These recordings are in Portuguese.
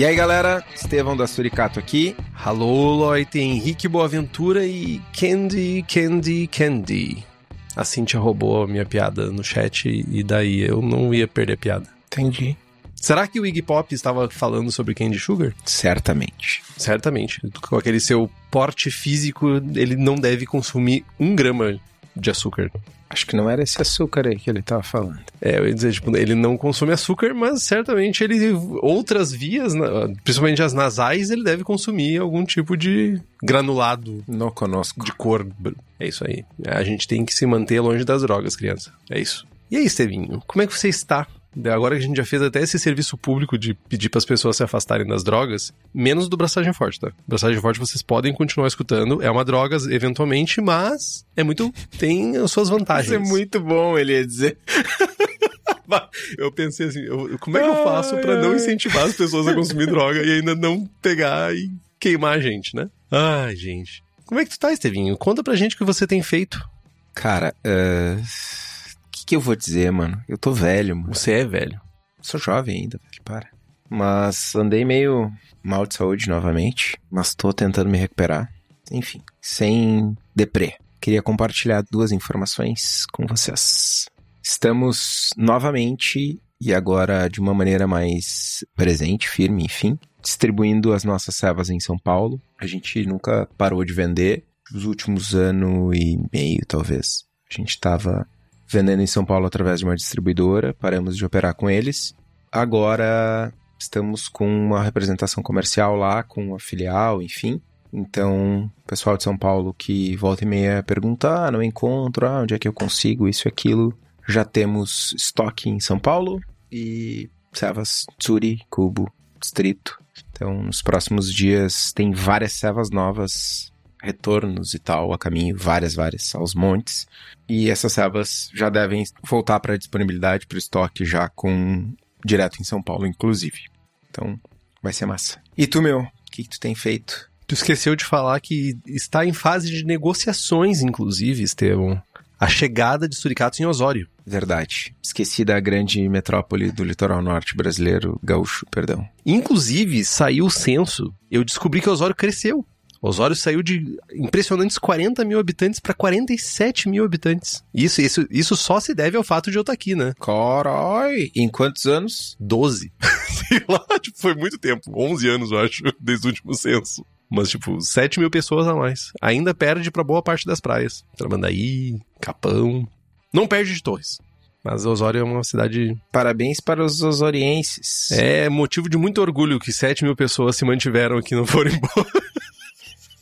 E aí galera, Estevão da Suricato aqui. Alô, Loite, Henrique Boaventura e Candy, Candy, Candy. A Cintia roubou a minha piada no chat e daí eu não ia perder a piada. Entendi. Será que o Iggy Pop estava falando sobre Candy Sugar? Certamente. Certamente. Com aquele seu porte físico, ele não deve consumir um grama de açúcar. Acho que não era esse açúcar aí que ele tava falando. É, eu ia dizer, tipo, ele não consome açúcar, mas certamente ele, outras vias, principalmente as nasais, ele deve consumir algum tipo de granulado. Não conosco. De cor. É isso aí. A gente tem que se manter longe das drogas, criança. É isso. E aí, Estevinho, como é que você está? Agora que a gente já fez até esse serviço público de pedir para as pessoas se afastarem das drogas, menos do Braçagem Forte, tá? Braçagem Forte vocês podem continuar escutando, é uma droga eventualmente, mas é muito. tem as suas vantagens. Isso é muito bom, ele ia dizer. eu pensei assim, eu, como é que eu faço para não incentivar as pessoas a consumir droga e ainda não pegar e queimar a gente, né? Ai, gente. Como é que tu tá, Estevinho? Conta pra gente o que você tem feito. Cara, uh que, que eu vou dizer, mano? Eu tô velho, mano. Você é velho. Sou jovem ainda, velho, para. Mas andei meio mal de saúde novamente, mas tô tentando me recuperar. Enfim, sem deprê. Queria compartilhar duas informações com vocês. Estamos novamente, e agora de uma maneira mais presente, firme, enfim, distribuindo as nossas servas em São Paulo. A gente nunca parou de vender. Nos últimos ano e meio, talvez. A gente estava vendendo em São Paulo através de uma distribuidora, paramos de operar com eles. Agora estamos com uma representação comercial lá, com uma filial, enfim. Então, pessoal de São Paulo que volta e meia pergunta, ah, não encontro, ah, onde é que eu consigo isso e aquilo. Já temos estoque em São Paulo e servas Tsuri, Cubo, Distrito. Então, nos próximos dias tem várias servas novas retornos e tal a caminho, várias, várias, aos montes. E essas servas já devem voltar para disponibilidade para o estoque já com direto em São Paulo, inclusive. Então, vai ser massa. E tu, meu, o que, que tu tem feito? Tu esqueceu de falar que está em fase de negociações, inclusive, Estevão. A chegada de suricatos em Osório. Verdade. Esqueci da grande metrópole do litoral norte brasileiro, gaúcho, perdão. Inclusive, saiu o censo. Eu descobri que Osório cresceu. Osório saiu de impressionantes 40 mil habitantes para 47 mil habitantes. Isso, isso, isso só se deve ao fato de eu estar aqui, né? Carai! Em quantos anos? 12. Sei lá, tipo, foi muito tempo. 11 anos, eu acho, desde o último censo. Mas, tipo, 7 mil pessoas a mais. Ainda perde para boa parte das praias. Tramandaí, Capão. Não perde de Torres. Mas Osório é uma cidade. Parabéns para os osorienses. É motivo de muito orgulho que 7 mil pessoas se mantiveram aqui e não foram embora.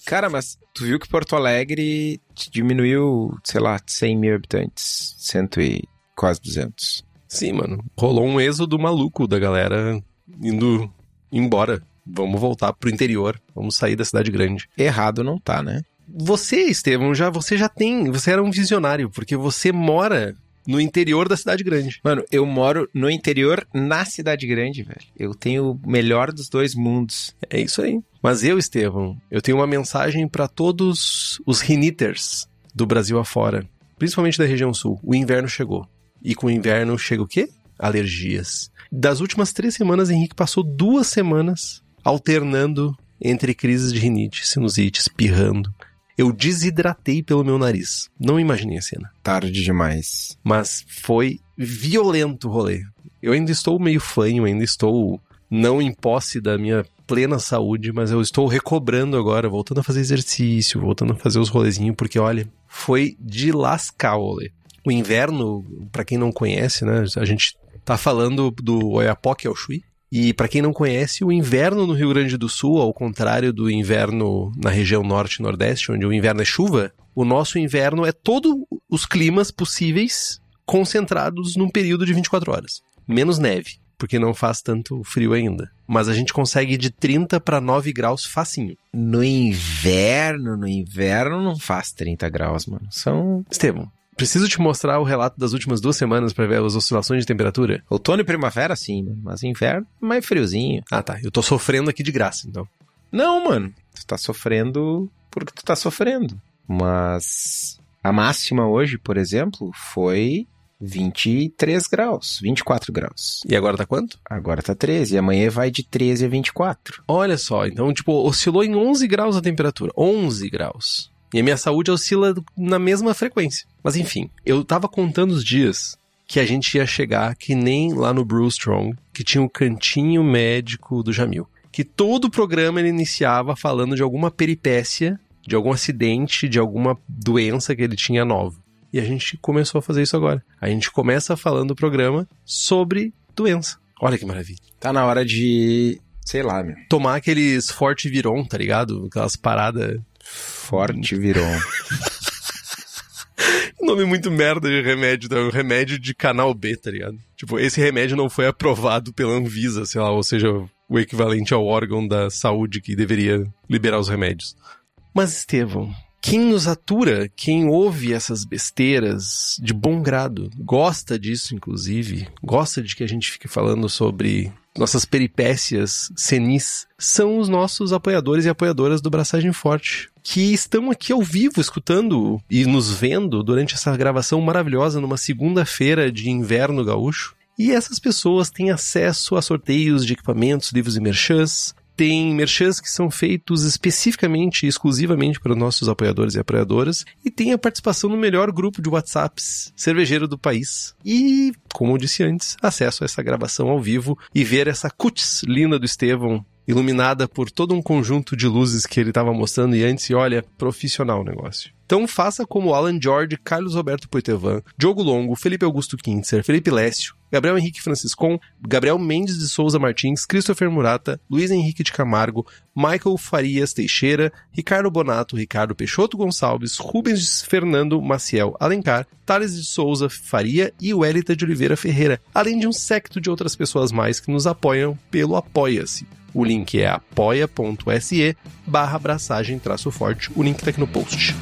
Cara, mas tu viu que Porto Alegre diminuiu, sei lá, 100 mil habitantes, cento e quase 200. Sim, mano. Rolou um êxodo maluco da galera indo embora. Vamos voltar pro interior, vamos sair da cidade grande. Errado não tá, né? Você, Estevam, já você já tem, você era um visionário, porque você mora no interior da cidade grande. Mano, eu moro no interior na cidade grande, velho. Eu tenho o melhor dos dois mundos. É isso aí. Mas eu, Estevão, eu tenho uma mensagem para todos os riniters do Brasil afora, principalmente da região sul. O inverno chegou. E com o inverno chega o quê? Alergias. Das últimas três semanas, Henrique passou duas semanas alternando entre crises de rinite, sinusite, espirrando. Eu desidratei pelo meu nariz. Não imaginei a cena. Tarde demais. Mas foi violento o rolê. Eu ainda estou meio fanho, ainda estou não em posse da minha plena saúde, mas eu estou recobrando agora, voltando a fazer exercício, voltando a fazer os rolezinhos, porque olha, foi de lascar, olê. O inverno, para quem não conhece, né, a gente tá falando do Oiapoque ao Chuí, e para quem não conhece, o inverno no Rio Grande do Sul, ao contrário do inverno na região norte e nordeste, onde o inverno é chuva, o nosso inverno é todos os climas possíveis concentrados num período de 24 horas. Menos neve, porque não faz tanto frio ainda. Mas a gente consegue de 30 para 9 graus facinho. No inverno, no inverno não faz 30 graus, mano. São. Estevam, preciso te mostrar o relato das últimas duas semanas para ver as oscilações de temperatura? Outono e primavera, sim. Mas inverno, mais friozinho. Ah, tá. Eu tô sofrendo aqui de graça, então. Não, mano. Tu tá sofrendo porque tu tá sofrendo. Mas a máxima hoje, por exemplo, foi 23 graus, 24 graus. E agora tá quanto? Agora tá 13. E amanhã vai de 13 a 24. Olha só, então, tipo, oscilou em 11 graus a temperatura. 11 graus. E a minha saúde oscila na mesma frequência. Mas enfim, eu tava contando os dias que a gente ia chegar que nem lá no Brew Strong, que tinha o cantinho médico do Jamil. Que todo o programa ele iniciava falando de alguma peripécia, de algum acidente, de alguma doença que ele tinha nova. E a gente começou a fazer isso agora. A gente começa falando o programa sobre doença. Olha que maravilha. Tá na hora de, sei lá, meu. Tomar aqueles Forte Viron, tá ligado? Aquelas paradas. Forte Viron. Nome muito merda de remédio, é um remédio de canal B, tá ligado? Tipo, esse remédio não foi aprovado pela Anvisa, sei lá, ou seja, o equivalente ao órgão da saúde que deveria liberar os remédios. Mas, Estevão, quem nos atura, quem ouve essas besteiras de bom grado, gosta disso, inclusive, gosta de que a gente fique falando sobre nossas peripécias senis, são os nossos apoiadores e apoiadoras do Braçagem Forte, que estão aqui ao vivo escutando e nos vendo durante essa gravação maravilhosa numa segunda-feira de inverno gaúcho. E essas pessoas têm acesso a sorteios de equipamentos, livros e merchans, tem merchans que são feitos especificamente e exclusivamente para nossos apoiadores e apoiadoras e tem a participação no melhor grupo de WhatsApps cervejeiro do país. E, como eu disse antes, acesso a essa gravação ao vivo e ver essa cutis linda do Estevão iluminada por todo um conjunto de luzes que ele estava mostrando e antes, e olha, profissional o negócio. Então faça como Alan George, Carlos Roberto Poitevin, Diogo Longo, Felipe Augusto Kintzer, Felipe Lécio, Gabriel Henrique Franciscon, Gabriel Mendes de Souza Martins, Christopher Murata, Luiz Henrique de Camargo, Michael Farias Teixeira, Ricardo Bonato, Ricardo Peixoto Gonçalves, Rubens Fernando Maciel Alencar, Thales de Souza Faria e Welita de Oliveira Ferreira, além de um secto de outras pessoas mais que nos apoiam pelo Apoia-se. O link é apoia.se barra abraçagem traço forte. O link tá aqui no post.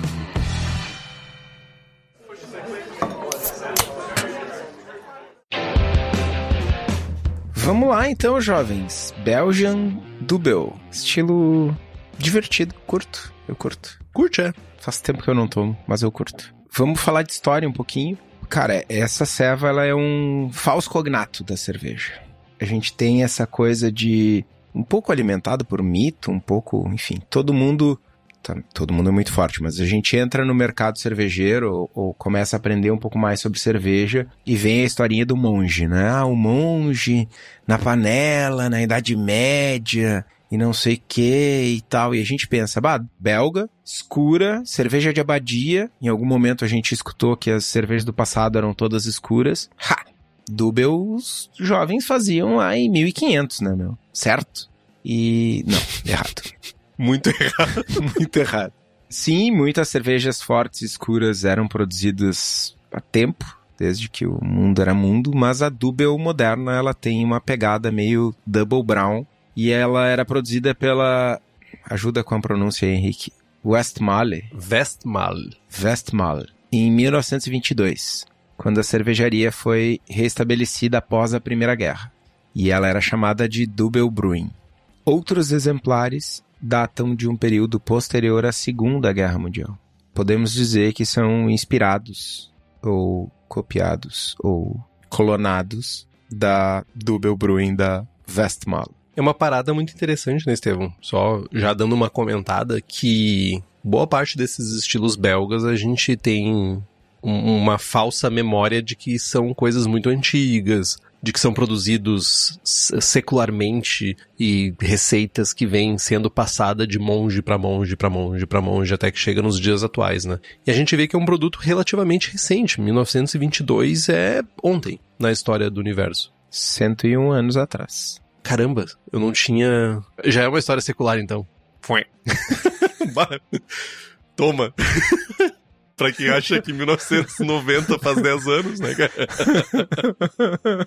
Vamos lá então, jovens. Belgian Double. Estilo divertido, curto. Eu curto. Curte, é. Faz tempo que eu não tomo, mas eu curto. Vamos falar de história um pouquinho. Cara, essa ceva ela é um falso cognato da cerveja. A gente tem essa coisa de um pouco alimentado por mito, um pouco, enfim, todo mundo tá, todo mundo é muito forte, mas a gente entra no mercado cervejeiro ou, ou, começa a aprender um pouco mais sobre cerveja e vem a historinha do monge, né? Ah, o monge na panela, na Idade Média e não sei que e tal. E a gente pensa, bah, belga, escura, cerveja de abadia. Em algum momento a gente escutou que as cervejas do passado eram todas escuras. Ha! Dubel os jovens faziam lá em 1500, né, meu? Certo? E. Não, errado. Muito errado. Muito errado. Sim, muitas cervejas fortes e escuras eram produzidas há tempo, desde que o mundo era mundo, mas a Dubel moderna ela tem uma pegada meio double brown e ela era produzida pela ajuda com a pronúncia Henrique Westmalle. Westmalle. Westmalle em 1922 quando a cervejaria foi restabelecida após a Primeira Guerra, e ela era chamada de Double Brewing. Outros exemplares datam de um período posterior à Segunda Guerra Mundial. Podemos dizer que são inspirados, ou copiados, ou clonados da Double Brewing da Westmalle. É uma parada muito interessante, né, Estevão? Só já dando uma comentada que boa parte desses estilos belgas a gente tem uma falsa memória de que são coisas muito antigas, de que são produzidos secularmente e receitas que vêm sendo passada de monge para monge para monge para monge até que chega nos dias atuais, né? E a gente vê que é um produto relativamente recente, 1922 é ontem na história do universo. 101 anos atrás. Caramba, eu não tinha. Já é uma história secular então. Toma. pra quem acha que 1990 faz 10 anos, né, cara?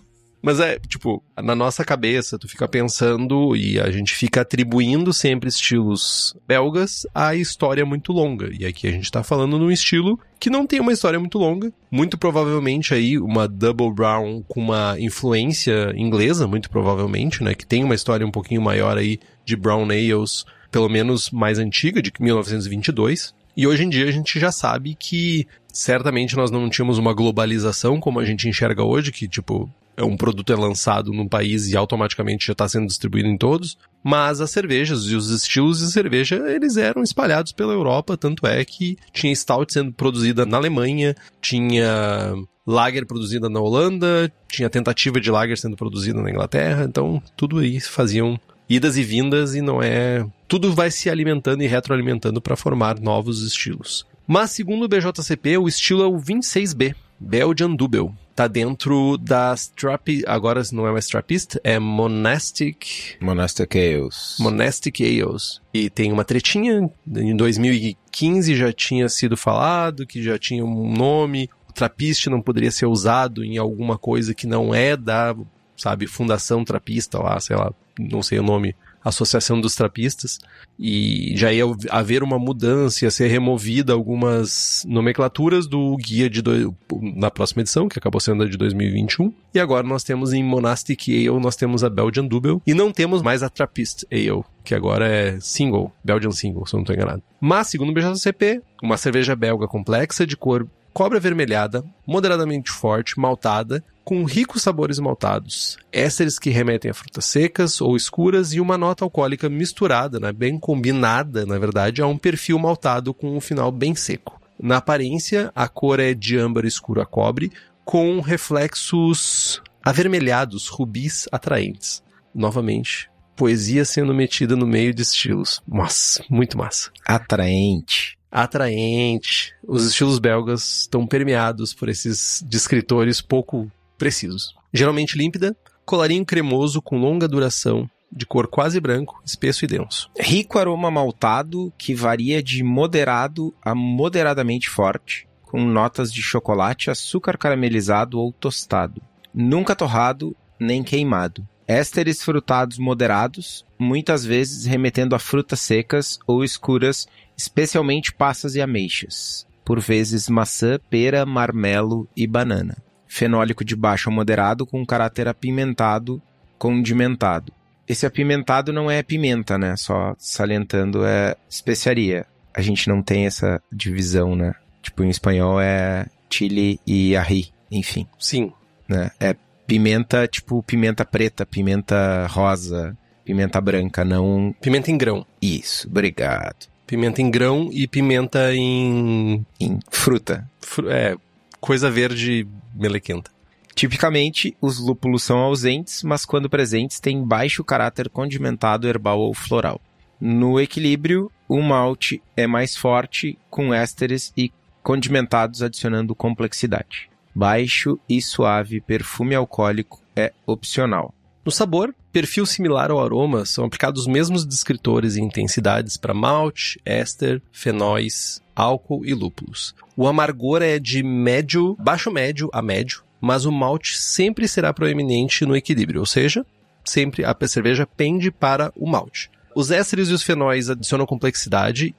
Mas é, tipo, na nossa cabeça, tu fica pensando e a gente fica atribuindo sempre estilos belgas à história muito longa. E aqui a gente tá falando num estilo que não tem uma história muito longa. Muito provavelmente aí uma Double Brown com uma influência inglesa, muito provavelmente, né? Que tem uma história um pouquinho maior aí de Brown Ales, pelo menos mais antiga, de 1922. E hoje em dia a gente já sabe que certamente nós não tínhamos uma globalização como a gente enxerga hoje, que tipo, é um produto é lançado num país e automaticamente já está sendo distribuído em todos, mas as cervejas e os estilos de cerveja, eles eram espalhados pela Europa, tanto é que tinha stout sendo produzida na Alemanha, tinha lager produzida na Holanda, tinha tentativa de lager sendo produzida na Inglaterra, então tudo aí faziam idas e vindas e não é. Tudo vai se alimentando e retroalimentando para formar novos estilos. Mas, segundo o BJCP, o estilo é o 26B, Belgian Double. Tá dentro das Trap... Agora não é mais Trappist, é Monastic... Monastic Ales. Monastic Ales. E tem uma tretinha, em 2015 já tinha sido falado, que já tinha um nome, o Trappist não poderia ser usado em alguma coisa que não é da, sabe, Fundação Trapista lá, sei lá, não sei o nome, Associação dos Trapistas, e já ia haver uma mudança, ia ser removida algumas nomenclaturas do guia de do... na próxima edição, que acabou sendo a de 2021. E agora nós temos em Monastic Ale, nós temos a Belgian Double, e não temos mais a Trappist Ale, que agora é single, Belgian Single, se eu não estou enganado. Mas, segundo o BJCP, uma cerveja belga complexa de cor cobre avermelhada, moderadamente forte, maltada, com ricos sabores maltados, ésteres que remetem a frutas secas ou escuras e uma nota alcoólica misturada, né, bem combinada, na verdade, a um perfil maltado com um final bem seco. Na aparência, a cor é de âmbar escuro a cobre, com reflexos avermelhados, rubis atraentes. Novamente, poesia sendo metida no meio de estilos. Massa, muito massa. Atraente. Atraente. Os estilos belgas estão permeados por esses descritores pouco precisos. Geralmente límpida, colarinho cremoso com longa duração, de cor quase branco, espesso e denso. Rico aroma maltado que varia de moderado a moderadamente forte, com notas de chocolate, açúcar caramelizado ou tostado. Nunca torrado nem queimado. Ésteres frutados moderados, muitas vezes remetendo a frutas secas ou escuras, especialmente passas e ameixas. Por vezes maçã, pera, marmelo e banana fenólico de baixo a moderado com caráter apimentado, condimentado. Esse apimentado não é pimenta, né? Só salientando é especiaria. A gente não tem essa divisão, né? Tipo, em espanhol é chile e arri, enfim. Sim. Né? É pimenta, tipo pimenta preta, pimenta rosa, pimenta branca, não... Pimenta em grão. Isso, obrigado. Pimenta em grão e pimenta em... Em fruta. Fru... É, coisa verde melequenta. Tipicamente, os lúpulos são ausentes, mas quando presentes têm baixo caráter condimentado herbal ou floral. No equilíbrio, o malte é mais forte, com ésteres e condimentados adicionando complexidade. Baixo e suave perfume alcoólico é opcional. No sabor, perfil similar ao aroma, são aplicados os mesmos descritores e intensidades para malte, éster, fenóis, álcool e lúpulos. O amargor é de médio, baixo médio a médio, mas o malte sempre será proeminente no equilíbrio, ou seja, sempre a cerveja pende para o malte. Os ésteres e os fenóis adicionam complexidade,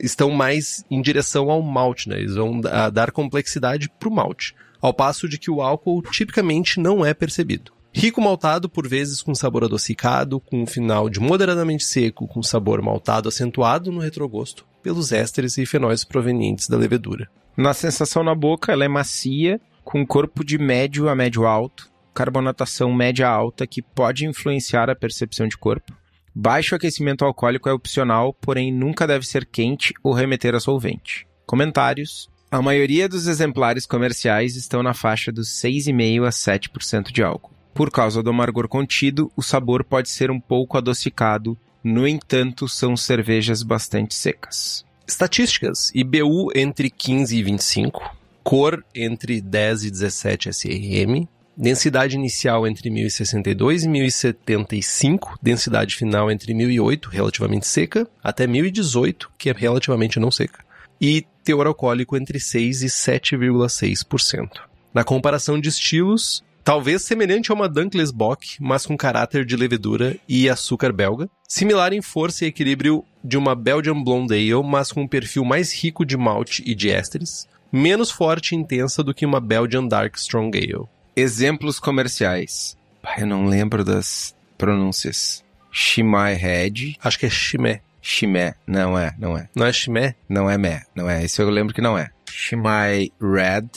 estão mais em direção ao malte, né? Eles vão dar complexidade para o malte, ao passo de que o álcool tipicamente não é percebido. Rico maltado, por vezes com sabor adocicado, com um final de moderadamente seco, com sabor maltado acentuado no retrogosto, pelos ésteres e fenóis provenientes da levedura. Na sensação na boca, ela é macia, com corpo de médio a médio alto, carbonatação média alta que pode influenciar a percepção de corpo. Baixo aquecimento alcoólico é opcional, porém nunca deve ser quente ou remeter a solvente. Comentários: A maioria dos exemplares comerciais estão na faixa dos 6,5 a 7% de álcool. Por causa do amargor contido, o sabor pode ser um pouco adocicado, no entanto, são cervejas bastante secas. Estatísticas: IBU entre 15 e 25, cor entre 10 e 17 SRM, densidade inicial entre 1062 e 1075, densidade final entre 1008, relativamente seca, até 1018, que é relativamente não seca, e teor alcoólico entre 6 e 7,6%. Na comparação de estilos, talvez semelhante a uma Dunkless Bock, mas com caráter de levedura e açúcar belga, similar em força e equilíbrio de uma Belgian Blonde Ale, mas com um perfil mais rico de malte e de ésteres, menos forte e intensa do que uma Belgian Dark Strong Ale. Exemplos comerciais. Eu não lembro das pronúncias. Shimai Head. Acho que é Chimé. Chimé. Não é, não é. Não é Chimé? Não é Mé, não é. Esse eu lembro que não é. Shimai Red.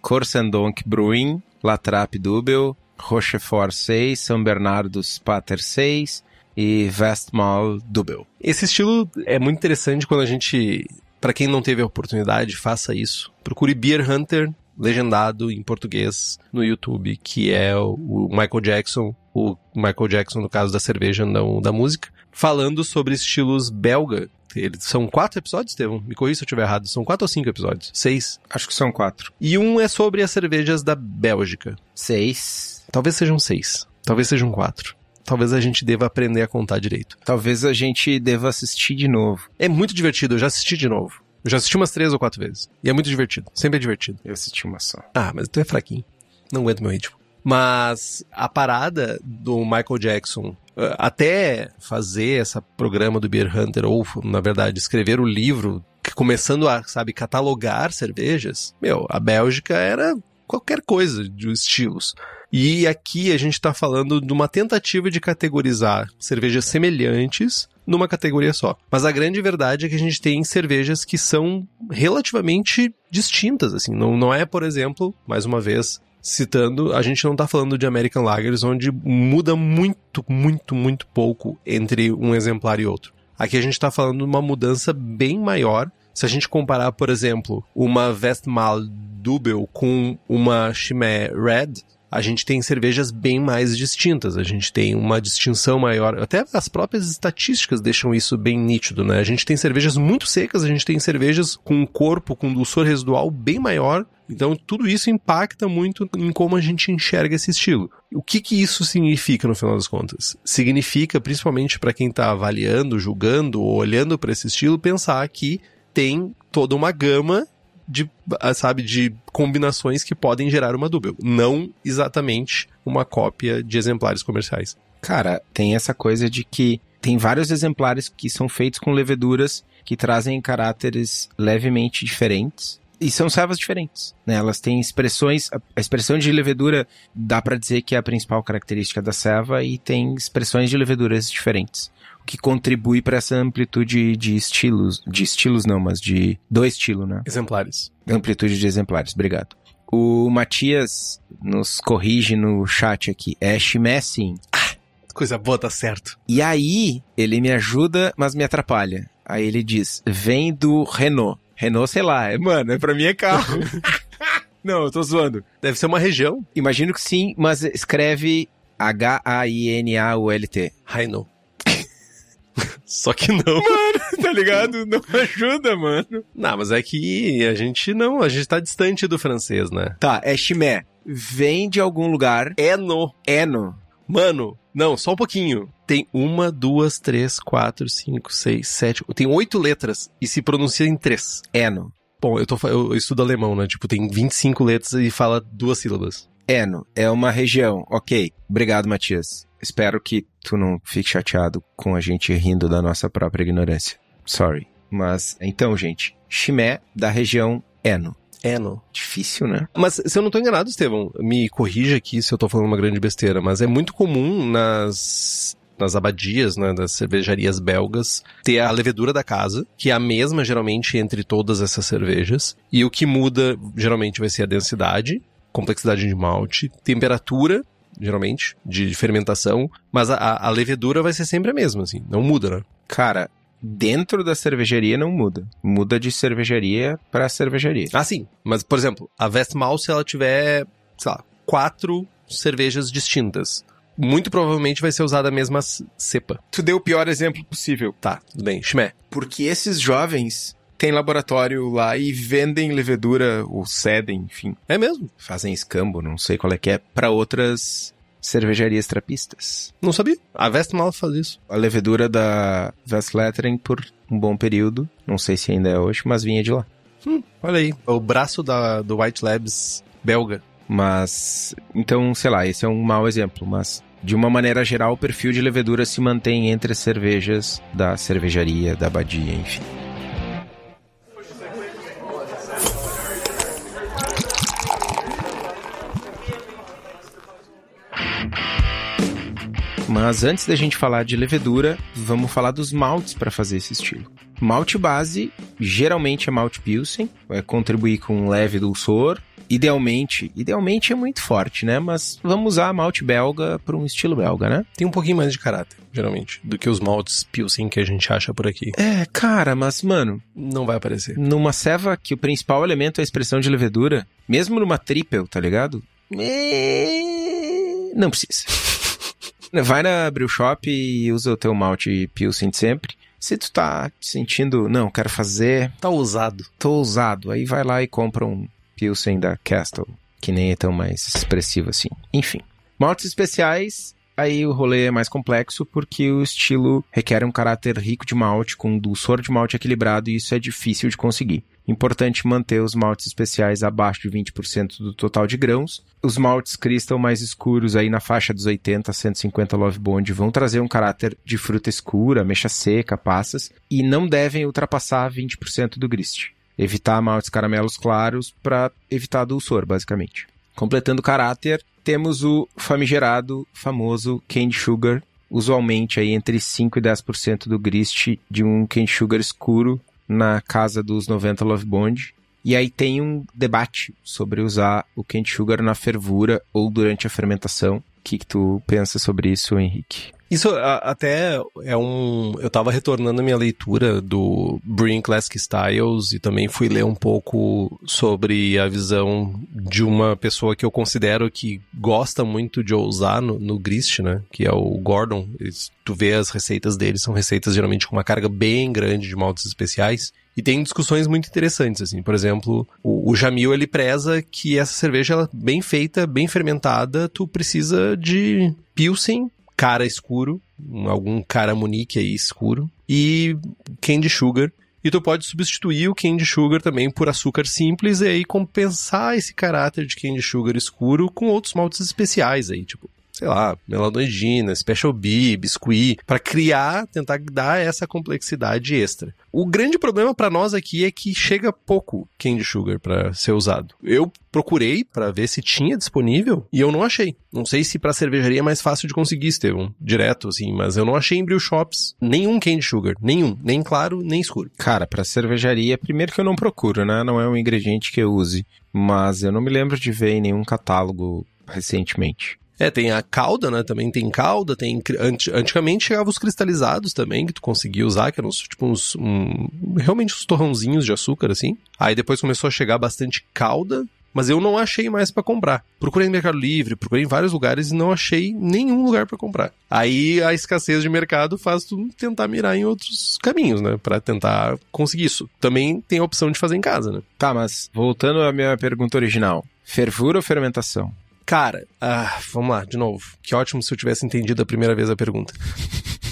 Corsandonk Brewing. Latrap Dubel. Rochefort 6. São Bernardos Pater 6. E Westmahl Dubel. Esse estilo é muito interessante quando a gente... Para quem não teve a oportunidade, faça isso. Procure Beer Hunter legendado em português no YouTube, que é o Michael Jackson, o Michael Jackson no caso da cerveja, não da música, falando sobre estilos belga. Eles são quatro episódios, Estevam? Me corrija se eu estiver errado. São quatro ou cinco episódios? Seis? Acho que são quatro. E um é sobre as cervejas da Bélgica. Seis. Talvez sejam seis. Talvez sejam quatro. Talvez a gente deva aprender a contar direito. Talvez a gente deva assistir de novo. É muito divertido, eu já assisti de novo. Eu já assisti umas três ou quatro vezes. E é muito divertido. Sempre é divertido. Eu assisti uma só. Ah, mas tu é fraquinho. Não aguento meu ritmo. Mas a parada do Michael Jackson, até fazer esse programa do Beer Hunter, ou, na verdade, escrever o livro, começando a, sabe, catalogar cervejas, meu, a Bélgica era qualquer coisa de estilos. E aqui a gente está falando de uma tentativa de categorizar cervejas semelhantes numa categoria só. Mas a grande verdade é que a gente tem cervejas que são relativamente distintas, assim. Não, não é, por exemplo, mais uma vez, citando, a gente não tá falando de American Lagers, onde muda muito, muito, muito pouco entre um exemplar e outro. Aqui a gente tá falando de uma mudança bem maior. Se a gente comparar, por exemplo, uma Westmahl Dubel com uma Chimay Red, a gente tem cervejas bem mais distintas, a gente tem uma distinção maior, até as próprias estatísticas deixam isso bem nítido, né? A gente tem cervejas muito secas, a gente tem cervejas com um corpo com dulçor residual bem maior, então tudo isso impacta muito em como a gente enxerga esse estilo. O que que isso significa no final das contas? Significa, principalmente para quem está avaliando, julgando ou olhando para esse estilo, pensar que tem toda uma gama de, sabe, de combinações que podem gerar uma dúbel. Não exatamente uma cópia de exemplares comerciais. Cara, tem essa coisa de que tem vários exemplares que são feitos com leveduras que trazem caráteres levemente diferentes. E são servas diferentes, né? Elas têm expressões, a expressão de levedura dá para dizer que é a principal característica da serva e tem expressões de leveduras diferentes que contribui para essa amplitude de estilos, de estilos não, mas de do estilo, né? Exemplares. Amplitude de exemplares, obrigado. O Matias nos corrige no chat aqui. É sim. Ah, coisa boa, tá certo. E aí, ele me ajuda, mas me atrapalha. Aí ele diz, vem do Renault. Renault, sei lá, é, mano, é pra mim é carro. Não, eu tô zoando. Deve ser uma região. Imagino que sim, mas escreve H-A-I-N-A-U-L-T. Renault. Só que não. Mano, tá ligado? Não ajuda, mano. Não, mas é que a gente não, a gente tá distante do francês, né? Tá, é chimé. Vem de algum lugar. Eno. Eno. Mano, não, só um pouquinho. Tem uma, duas, três, quatro, cinco, seis, sete. Tem oito letras e se pronuncia em três. Eno. Bom, eu, tô, eu, eu estudo alemão, né? Tipo, tem 25 letras e fala duas sílabas. Eno. É uma região. Ok. Obrigado, Matias. Espero que tu não fique chateado com a gente rindo da nossa própria ignorância. Sorry. Mas, então, gente, Chimé da região Eno. Eno. Difícil, né? Mas se eu não tô enganado, Estevão, me corrija aqui se eu tô falando uma grande besteira, mas é muito comum nas nas abadias, né, das cervejarias belgas, ter a levedura da casa, que é a mesma geralmente entre todas essas cervejas, e o que muda geralmente vai ser a densidade, complexidade de malte, temperatura geralmente, de fermentação, mas a, a levedura vai ser sempre a mesma, assim, não muda, né? Cara, dentro da cervejaria não muda. Muda de cervejaria para cervejaria. Ah, sim. Mas, por exemplo, a Westmahl, se ela tiver, sei lá, quatro cervejas distintas. Muito provavelmente vai ser usada a mesma cepa. Tu deu o pior exemplo possível. Tá, tudo bem. Chimé. Porque esses jovens têm laboratório lá e vendem levedura, ou cedem, enfim. É mesmo? Fazem escambo, não sei qual é que é, para outras cervejarias trapistas. Não sabia. A Westmalle faz isso. A levedura da Westlettering por um bom período, não sei se ainda é hoje, mas vinha de lá. Hum, olha aí, o braço da, do White Labs belga. Mas, então, sei lá, esse é um mau exemplo, mas de uma maneira geral, o perfil de levedura se mantém entre as cervejas da cervejaria, da abadia, enfim. Mas antes da gente falar de levedura, vamos falar dos maltes para fazer esse estilo. Malte base geralmente é malte Pilsen, vai contribuir com um leve dulçor. Idealmente, idealmente é muito forte, né? Mas vamos usar malte belga para um estilo belga, né? Tem um pouquinho mais de caráter, geralmente, do que os maltes Pilsen que a gente acha por aqui. É, cara, mas mano, não vai aparecer. Numa ceva que o principal elemento é a expressão de levedura, mesmo numa triple, tá ligado? Não precisa. Vai na Brew Shop e usa o teu malte Pilsen de sempre. Se tu tá sentindo, não, quero fazer... Tá ousado. Tô ousado. Aí vai lá e compra um Pilsen da Castle, que nem é tão mais expressivo assim. Enfim. Maltes especiais, aí o rolê é mais complexo porque o estilo requer um caráter rico de malte, com um dulçor de malte equilibrado e isso é difícil de conseguir. Importante manter os maltes especiais abaixo de 20% do total de grãos. Os maltes crystal mais escuros aí na faixa dos 80 a 150 Love Bond vão trazer um caráter de fruta escura, mecha seca, passas e não devem ultrapassar 20% do grist. Evitar maltes caramelos claros para evitar dulçor, basicamente. Completando o caráter, temos o famigerado, famoso Candy Sugar, usualmente aí entre 5 e 10% do grist de um Candy Sugar escuro na casa dos 90 Love Bond. E aí tem um debate sobre usar o Kent Sugar na fervura ou durante a fermentação. O que, que tu pensa sobre isso, Henrique? Isso a, até é um. Eu tava retornando a minha leitura do Brewing Classic Styles e também fui ler um pouco sobre a visão de uma pessoa que eu considero que gosta muito de ousar no, no grist, né? Que é o Gordon. Eles, tu vê as receitas dele, são receitas geralmente com uma carga bem grande de maltes especiais. E tem discussões muito interessantes, assim. Por exemplo, o, o Jamil, ele preza que essa cerveja, ela, bem feita, bem fermentada, tu precisa de Pilsen cara escuro, algum cara Munique aí escuro, e candy sugar. E tu pode substituir o candy sugar também por açúcar simples e aí compensar esse caráter de candy sugar escuro com outros maltes especiais aí, tipo sei lá, melanoidina, special bee, biscuit, para criar, tentar dar essa complexidade extra. O grande problema para nós aqui é que chega pouco candy sugar para ser usado. Eu procurei para ver se tinha disponível e eu não achei. Não sei se para cervejaria é mais fácil de conseguir, Estevão, direto assim, mas eu não achei em brew shops nenhum candy sugar, nenhum, nem claro, nem escuro. Cara, para cervejaria, primeiro que eu não procuro, né? Não é um ingrediente que eu use, mas eu não me lembro de ver em nenhum catálogo recentemente. É, tem a calda, né? Também tem calda, tem. Antigamente chegava os cristalizados também, que tu conseguia usar, que eram tipo uns. Um, realmente uns torrãozinhos de açúcar, assim. Aí depois começou a chegar bastante calda, mas eu não achei mais para comprar. Procurei no Mercado Livre, procurei em vários lugares e não achei nenhum lugar para comprar. Aí a escassez de mercado faz tu tentar mirar em outros caminhos, né, para tentar conseguir isso. Também tem a opção de fazer em casa, né? Tá, mas voltando à minha pergunta original, fervura ou fermentação? Cara, ah, vamos lá, de novo. Que ótimo se eu tivesse entendido a primeira vez a pergunta.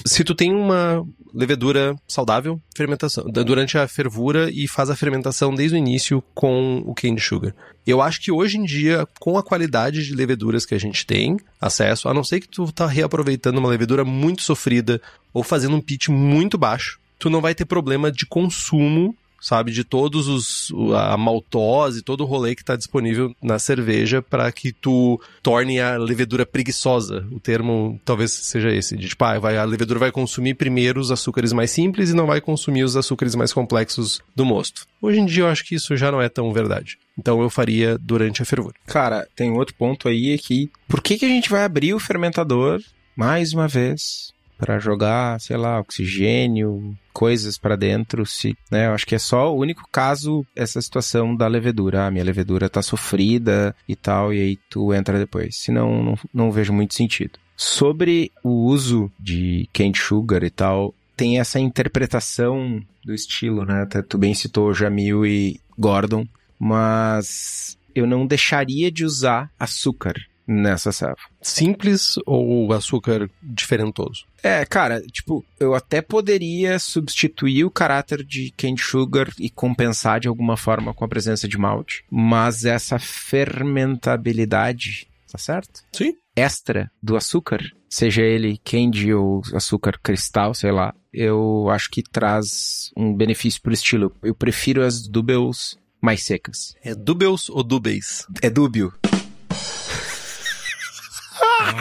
se tu tem uma levedura saudável, fermentação, durante a fervura e faz a fermentação desde o início com o cane sugar. Eu acho que hoje em dia, com a qualidade de leveduras que a gente tem acesso, a não ser que tu tá reaproveitando uma levedura muito sofrida ou fazendo um pitch muito baixo, tu não vai ter problema de consumo sabe? De todos os. a maltose, todo o rolê que está disponível na cerveja para que tu torne a levedura preguiçosa. O termo talvez seja esse. De tipo, ah, vai, a levedura vai consumir primeiro os açúcares mais simples e não vai consumir os açúcares mais complexos do mosto. Hoje em dia eu acho que isso já não é tão verdade. Então eu faria durante a fervura. Cara, tem outro ponto aí que por que, que a gente vai abrir o fermentador mais uma vez para jogar, sei lá, oxigênio, coisas para dentro, se, né? Eu acho que é só o único caso essa situação da levedura. Ah, minha levedura tá sofrida e tal, e aí tu entra depois. Senão, não, não vejo muito sentido. Sobre o uso de cane sugar e tal, tem essa interpretação do estilo, né? Tu bem citou Jamil e Gordon, mas eu não deixaria de usar açúcar nessa serva. Simples ou açúcar diferentoso? É, cara, tipo, eu até poderia substituir o caráter de cane sugar e compensar de alguma forma com a presença de malte, mas essa fermentabilidade, tá certo? Sim. Extra do açúcar, seja ele candy ou açúcar cristal, sei lá, eu acho que traz um benefício pro estilo. Eu prefiro as doubles mais secas. É dubels ou dubéis? É dúbio.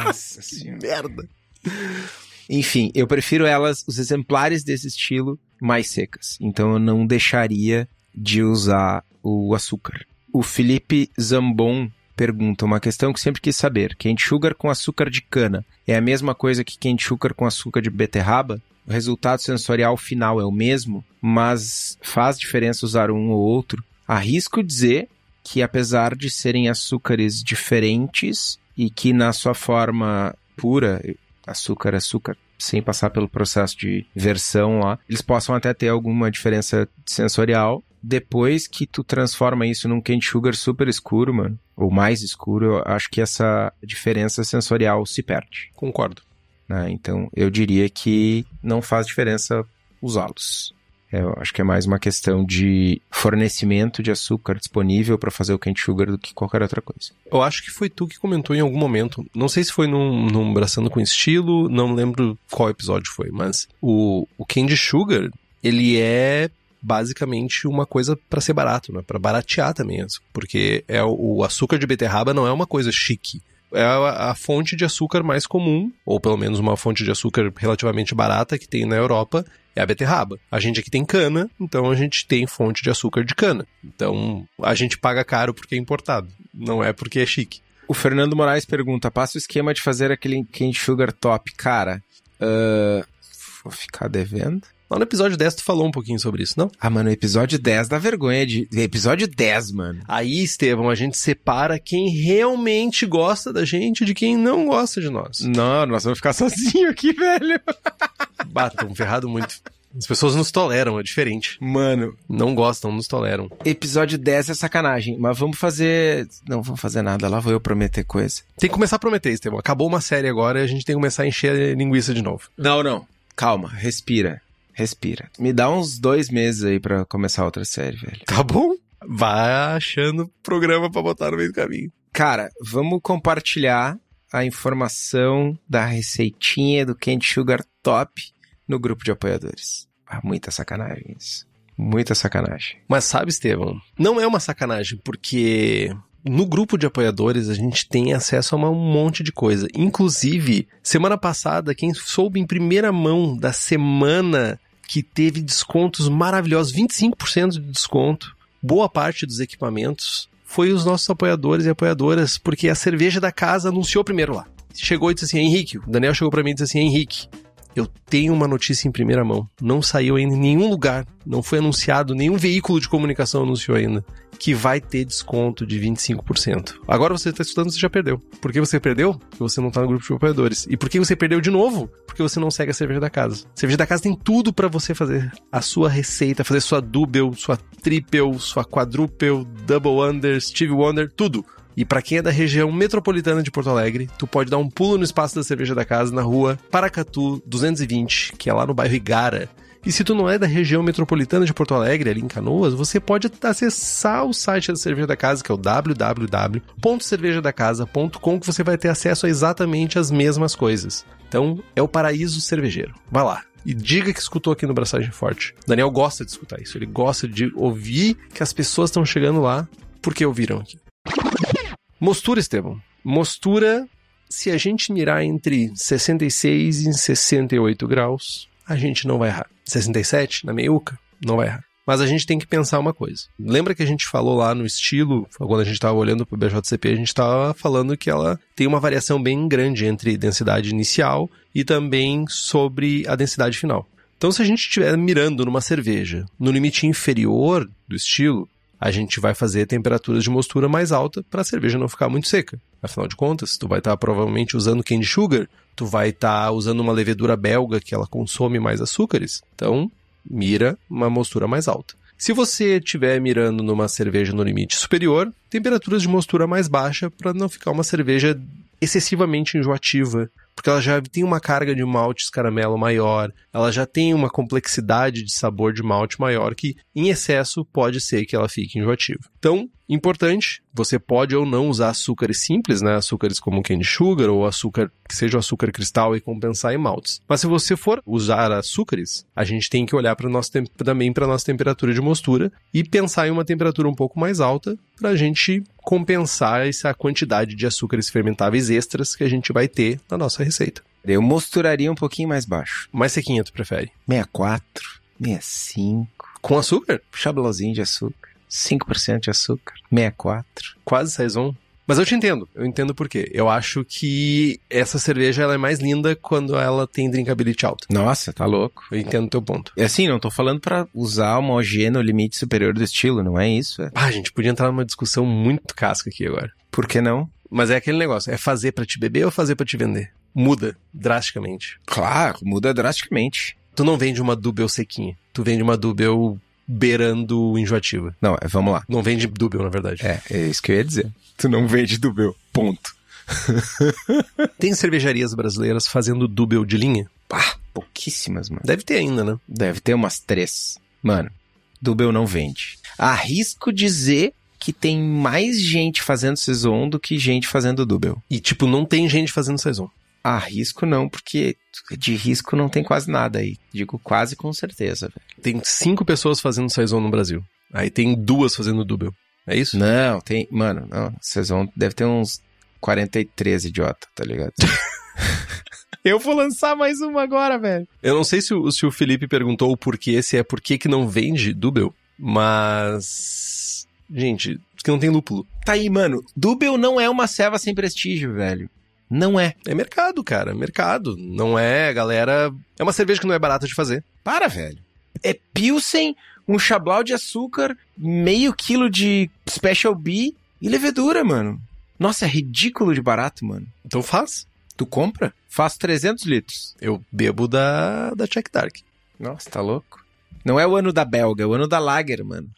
Nossa que merda. Enfim, eu prefiro elas, os exemplares desse estilo, mais secas. Então eu não deixaria de usar o açúcar. O Felipe Zambon pergunta uma questão que sempre quis saber. Candy sugar com açúcar de cana é a mesma coisa que candy sugar com açúcar de beterraba? O resultado sensorial final é o mesmo, mas faz diferença usar um ou outro? Arrisco dizer que apesar de serem açúcares diferentes e que na sua forma pura, açúcar, açúcar, sem passar pelo processo de versão lá, eles possam até ter alguma diferença sensorial. Depois que tu transforma isso num candy sugar super escuro, mano, ou mais escuro, eu acho que essa diferença sensorial se perde. Concordo. Né? Então, eu diria que não faz diferença usá-los. Eu acho que é mais uma questão de fornecimento de açúcar disponível para fazer o candy sugar do que qualquer outra coisa. Eu acho que foi tu que comentou em algum momento. Não sei se foi num, num Braçando com Estilo, não lembro qual episódio foi, mas o, o candy sugar, ele é basicamente uma coisa para ser barato, né? Para baratear também, porque é o, o açúcar de beterraba não é uma coisa chique é a, a, fonte de açúcar mais comum, ou pelo menos uma fonte de açúcar relativamente barata que tem na Europa, é a beterraba. A gente aqui tem cana, então a gente tem fonte de açúcar de cana. Então a gente paga caro porque é importado, não é porque é chique. O Fernando Moraes pergunta: passa o esquema de fazer aquele cane sugar top. Cara, uh, vou ficar devendo. Lá no episódio 10 tu falou um pouquinho sobre isso, não? Ah, mano, episódio 10 dá vergonha de. Episódio 10, mano. Aí, Estevão, a gente separa quem realmente gosta da gente de quem não gosta de nós. Não, nós vamos ficar sozinhos aqui, velho. Bata, ferrado muito. As pessoas nos toleram, é diferente. Mano. Não gostam, nos toleram. Episódio 10 é sacanagem, mas vamos fazer. Não vamos fazer nada, lá vou eu prometer coisa. Tem que começar a prometer, Estevão. Acabou uma série agora e a gente tem que começar a encher a linguiça de novo. Não, não. Calma, respira respira. Me dá uns dois meses aí para começar outra série, velho. Tá bom? Vai achando programa para botar no meio do caminho. Cara, vamos compartilhar a informação da receitinha do Candy Sugar Top no grupo de apoiadores. Ah, muita sacanagem isso. Muita sacanagem. Mas sabe, Estevão, não é uma sacanagem, porque no grupo de apoiadores a gente tem acesso a um monte de coisa. Inclusive, semana passada, quem soube em primeira mão da semana que teve descontos maravilhosos, 25% de desconto, boa parte dos equipamentos, foi os nossos apoiadores e apoiadoras, porque a cerveja da casa anunciou primeiro lá. Chegou e disse assim, Henrique, o Daniel chegou para mim e disse assim, Henrique, eu tenho uma notícia em primeira mão. Não saiu ainda em nenhum lugar, não foi anunciado, nenhum veículo de comunicação anunciou ainda que vai ter desconto de 25%. Agora você está estudando, você já perdeu. Por que você perdeu? Porque você não está no grupo de apoiadores. E por que você perdeu de novo? Porque você não segue a cerveja da casa. A cerveja da casa tem tudo para você fazer a sua receita, fazer sua double, sua triple, sua quadruple, double under, Steve Wonder, tudo. E para quem é da região metropolitana de Porto Alegre, tu pode dar um pulo no espaço da cerveja da casa na rua Paracatu 220, que é lá no bairro Igara. E se tu não é da região metropolitana de Porto Alegre, ali em Canoas, você pode acessar o site da Cerveja da Casa, que é o www.cervejadacasa.com, que você vai ter acesso a exatamente as mesmas coisas. Então, é o paraíso cervejeiro. Vai lá. E diga que escutou aqui no Braçagem Forte. Daniel gosta de escutar isso. Ele gosta de ouvir que as pessoas estão chegando lá porque ouviram aqui. Mostura, Estevam. Mostura, se a gente mirar entre 66 e 68 graus, a gente não vai errar. 67 na meiuca, não vai errar. Mas a gente tem que pensar uma coisa. Lembra que a gente falou lá no estilo, quando a gente estava olhando para o BJCP, a gente estava falando que ela tem uma variação bem grande entre densidade inicial e também sobre a densidade final. Então, se a gente estiver mirando numa cerveja no limite inferior do estilo, a gente vai fazer temperaturas de mostura mais alta para a cerveja não ficar muito seca. Afinal de contas, tu vai estar tá provavelmente usando candy sugar, tu vai estar tá usando uma levedura belga que ela consome mais açúcares. Então, mira uma mostura mais alta. Se você estiver mirando numa cerveja no limite superior, temperaturas de mostura mais baixa para não ficar uma cerveja excessivamente enjoativa, porque ela já tem uma carga de maltes caramelo maior, ela já tem uma complexidade de sabor de malte maior que, em excesso, pode ser que ela fique enjoativa. Então, importante, você pode ou não usar açúcares simples, né? Açúcares como candy sugar ou açúcar que seja o açúcar cristal e compensar em maltes. Mas se você for usar açúcares, a gente tem que olhar para nós também para nossa temperatura de mostura e pensar em uma temperatura um pouco mais alta para a gente compensar essa quantidade de açúcares fermentáveis extras que a gente vai ter na nossa receita. Eu mosturaria um pouquinho mais baixo. Mais sequinha, tu prefere? 64, 65. Com açúcar? Chablozinho de açúcar. 5% de açúcar. 64. Quase saison. Mas eu te entendo, eu entendo por quê. Eu acho que essa cerveja ela é mais linda quando ela tem drinkability alto. Nossa, tá louco. Eu entendo o teu ponto. É assim, não tô falando para usar uma OG no limite superior do estilo, não é isso? É. Ah, gente podia entrar numa discussão muito casca aqui agora. Por que não? Mas é aquele negócio, é fazer para te beber ou fazer para te vender? Muda drasticamente. Claro, muda drasticamente. Tu não vende uma Dubel sequinha, tu vende uma Dubel beirando enjoativa. Não, é, vamos lá. Não vende Dubel, na verdade. É, é isso que eu ia dizer. Tu não vende Dubel, ponto. Tem cervejarias brasileiras fazendo Dubel de linha? Pá, pouquíssimas, mano. Deve ter ainda, né? Deve ter umas três. Mano, Dubel não vende. Arrisco dizer que tem mais gente fazendo Saison do que gente fazendo Dubel. E, tipo, não tem gente fazendo Saison. Ah, risco não, porque de risco não tem quase nada aí. Digo quase com certeza, velho. Tem cinco pessoas fazendo Saison no Brasil. Aí tem duas fazendo Dubel. É isso? Não, tem. Mano, não. Saison deve ter uns 43 idiota, tá ligado? Eu vou lançar mais uma agora, velho. Eu não sei se o, se o Felipe perguntou o porquê, se é por que não vende Dubel, mas. Gente, que não tem lúpulo. Tá aí, mano. Dubel não é uma ceva sem prestígio, velho. Não é. É mercado, cara. Mercado. Não é, galera. É uma cerveja que não é barata de fazer. Para, velho. É Pilsen, um chablau de açúcar, meio quilo de Special B e levedura, mano. Nossa, é ridículo de barato, mano. Então faz. Tu compra? Faz 300 litros. Eu bebo da, da Check Dark. Nossa, tá louco? Não é o ano da Belga, é o ano da Lager, mano.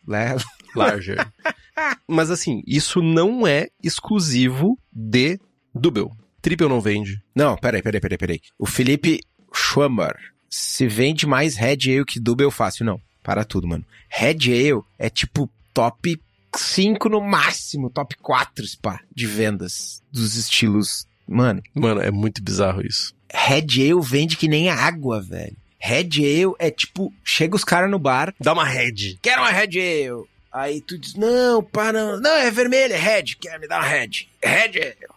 Larger. Mas assim, isso não é exclusivo de Dubel. Triple não vende. Não, peraí, peraí, peraí, peraí. O Felipe Schwammer, se vende mais Red Ale que Double fácil, não. Para tudo, mano. Red Ale é tipo top 5 no máximo, top 4, spa, de vendas dos estilos. Mano. Mano, é muito bizarro isso. Red Ale vende que nem água, velho. Red Ale é tipo, chega os caras no bar. Dá uma Red. Quero uma Red Ale. Aí tu diz, não, para, não, é vermelho, é Red. Quer me dar uma Red. Red Ale.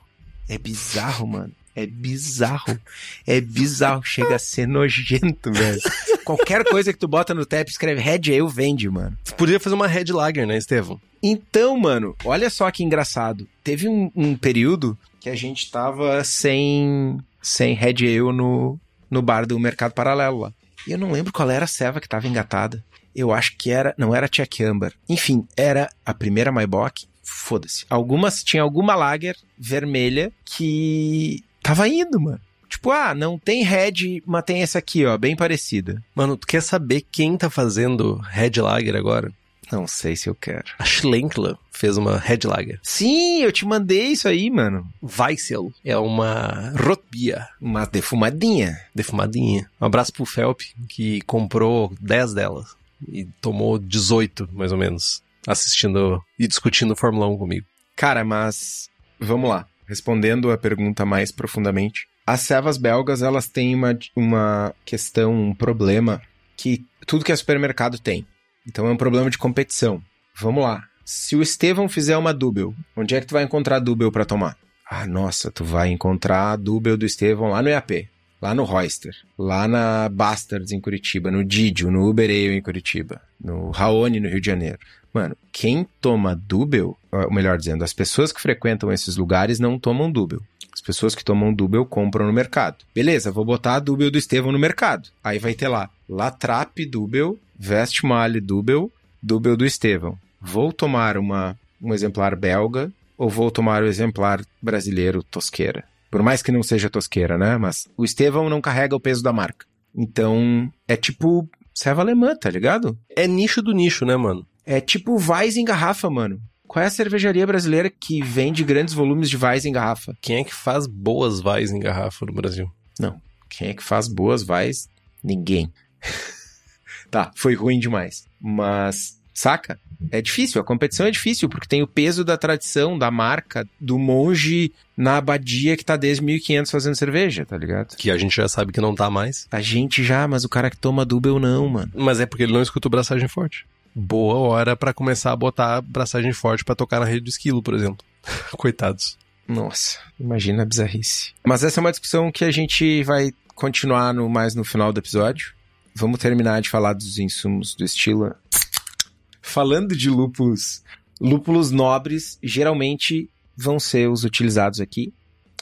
É bizarro, mano. É bizarro. É bizarro. Chega a ser nojento, velho. Qualquer coisa que tu bota no tap, escreve Red Ale, vende, mano. Tu podia fazer uma Red Lager, né, Estevão? Então, mano, olha só que engraçado. Teve um, um período que a gente tava sem, sem Red Ale no, no bar do Mercado Paralelo lá. E eu não lembro qual era a ceva que tava engatada. Eu acho que era. Não era Check Amber. Enfim, era a primeira Maibach foda-se. Algumas, tinha alguma lager vermelha que tava indo, mano. Tipo, ah, não tem Red, mas tem essa aqui, ó, bem parecida. Mano, tu quer saber quem tá fazendo Red Lager agora? Não sei se eu quero. A Schlenkler fez uma Red Lager. Sim, eu te mandei isso aí, mano. Weissel é uma Rotbier. Uma defumadinha. Defumadinha. Um abraço pro Felp, que comprou 10 delas. E tomou 18, mais ou menos assistindo e discutindo Fórmula 1 comigo. Cara, mas vamos lá. Respondendo a pergunta mais profundamente. As cevas belgas, elas têm uma, uma questão, um problema que tudo que é supermercado tem. Então é um problema de competição. Vamos lá. Se o Estevão fizer uma Dubel, onde é que tu vai encontrar Dubel para tomar? Ah, nossa, tu vai encontrar a do Estevão lá no IAP. lá no Royster, lá na Bastards em Curitiba, no Didio, no Uber Ale em Curitiba, no Raoni no Rio de Janeiro. Mano, quem toma Dubel, ou melhor dizendo, as pessoas que frequentam esses lugares não tomam Dubel. As pessoas que tomam Dubel compram no mercado. Beleza, vou botar a Dubel do Estevão no mercado. Aí vai ter lá, Latrap Dubel, Vestmale Dubel, Dubel do Estevão. Vou tomar uma, um exemplar belga ou vou tomar o exemplar brasileiro Tosqueira? Por mais que não seja Tosqueira, né? Mas o Estevão não carrega o peso da marca. Então, é tipo serva alemã, tá ligado? É nicho do nicho, né, mano? É tipo Vais em garrafa, mano. Qual é a cervejaria brasileira que vende grandes volumes de Vais em garrafa? Quem é que faz boas Vais em garrafa no Brasil? Não. Quem é que faz boas Vais? Ninguém. tá, foi ruim demais. Mas, saca? É difícil, a competição é difícil, porque tem o peso da tradição, da marca, do monge na abadia que tá desde 1500 fazendo cerveja, tá ligado? Que a gente já sabe que não tá mais. A gente já, mas o cara que toma Dubel não, mano. Mas é porque ele não escuta o braçagem forte. Boa hora para começar a botar braçagem forte para tocar na rede do esquilo, por exemplo. Coitados. Nossa, imagina a bizarrice. Mas essa é uma discussão que a gente vai continuar no, mais no final do episódio. Vamos terminar de falar dos insumos do estilo. Falando de lúpulos, lúpulos nobres geralmente vão ser os utilizados aqui.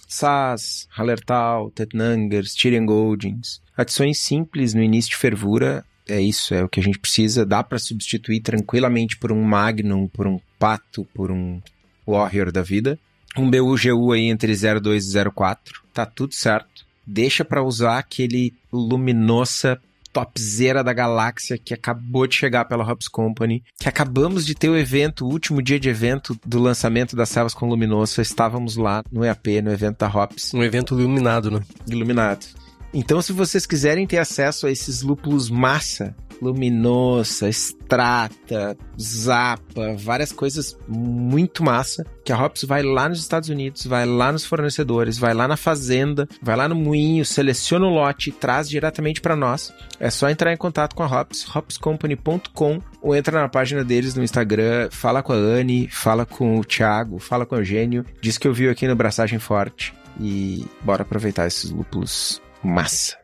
Sass, Hallertau, Tettnangers, Goldings. Adições simples no início de fervura, é isso, é o que a gente precisa. Dá para substituir tranquilamente por um Magnum, por um Pato, por um Warrior da vida. Um BUGU aí entre 02 e 04, tá tudo certo. Deixa para usar aquele Luminosa topzera da galáxia que acabou de chegar pela Hops Company, que acabamos de ter o evento, o último dia de evento do lançamento das selvas com Luminosa, estávamos lá no EAP, no evento da Hops. Um evento iluminado, né? Iluminado. Então, se vocês quiserem ter acesso a esses lúpulos massa, luminosa, extrata, zapa, várias coisas muito massa, que a Hops vai lá nos Estados Unidos, vai lá nos fornecedores, vai lá na fazenda, vai lá no moinho, seleciona o lote e traz diretamente para nós. É só entrar em contato com a Hops, hopscompany.com ou entra na página deles no Instagram, fala com a Anne, fala com o Thiago, fala com o Eugênio, diz que eu vi aqui no Braçagem Forte e bora aproveitar esses lúpulos massa.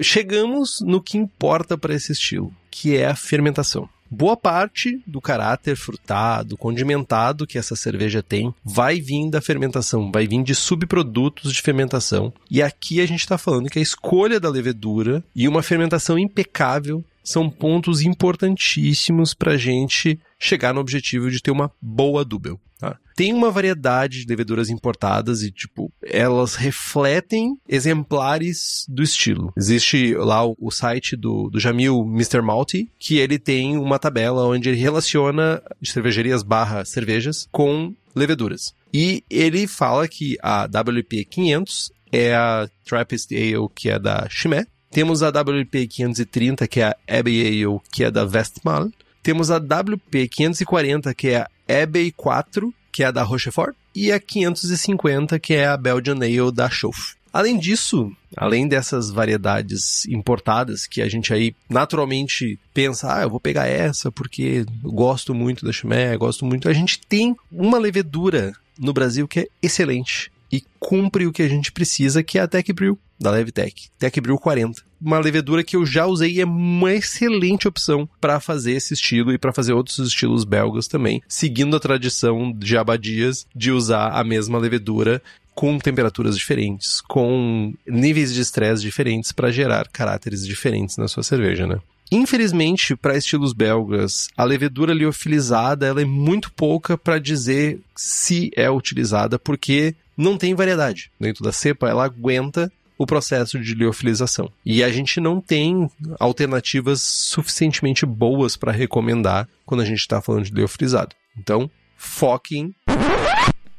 Chegamos no que importa para esse estilo, que é a fermentação. Boa parte do caráter frutado, condimentado que essa cerveja tem vai vir da fermentação, vai vir de subprodutos de fermentação. E aqui a gente está falando que a escolha da levedura e uma fermentação impecável são pontos importantíssimos para a gente chegar no objetivo de ter uma boa Dubel. Tá? Tem uma variedade de leveduras importadas e, tipo, elas refletem exemplares do estilo. Existe lá o, o site do, do Jamil Mr. Malty, que ele tem uma tabela onde ele relaciona cervejarias barra cervejas com leveduras. E ele fala que a WP 500 é a Trappist Ale, que é da Chimay, temos a WP 530, que é a Abbey Ale, que é da Westmalle. Temos a WP 540, que é a Abbey 4, que é a da Rochefort. E a 550, que é a Belgian Ale da Schoff. Além disso, além dessas variedades importadas que a gente aí naturalmente pensa, ah, eu vou pegar essa porque gosto muito da Chimé, gosto muito, a gente tem uma levedura no Brasil que é excelente e cumpre o que a gente precisa, que é a Tech Brew da Levtech, Tech Brew 40. Uma levedura que eu já usei e é uma excelente opção para fazer esse estilo e para fazer outros estilos belgas também, seguindo a tradição de abadias de usar a mesma levedura com temperaturas diferentes, com níveis de estresse diferentes para gerar caráteres diferentes na sua cerveja, né? Infelizmente, para estilos belgas, a levedura liofilizada ela é muito pouca para dizer se é utilizada, porque não tem variedade. Dentro da cepa, ela aguenta o processo de liofilização. E a gente não tem alternativas suficientemente boas para recomendar quando a gente está falando de liofilizado. Então, foquem.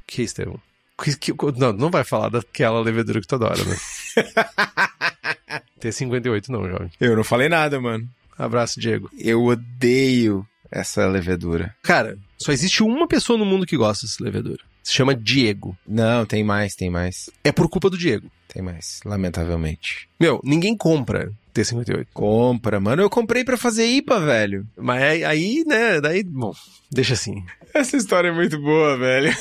Que, Estevão? Que, que, não, não vai falar daquela levedura que tu adora, né? T58 não, jovem. Eu não falei nada, mano. Abraço, Diego. Eu odeio essa levedura. Cara, só existe uma pessoa no mundo que gosta dessa levedura. Se chama Diego. Não, tem mais, tem mais. É por culpa do Diego. Tem mais, lamentavelmente. Meu, ninguém compra T58. Compra, mano. Eu comprei para fazer IPA, velho. Mas aí, né, daí, bom, deixa assim. Essa história é muito boa, velho.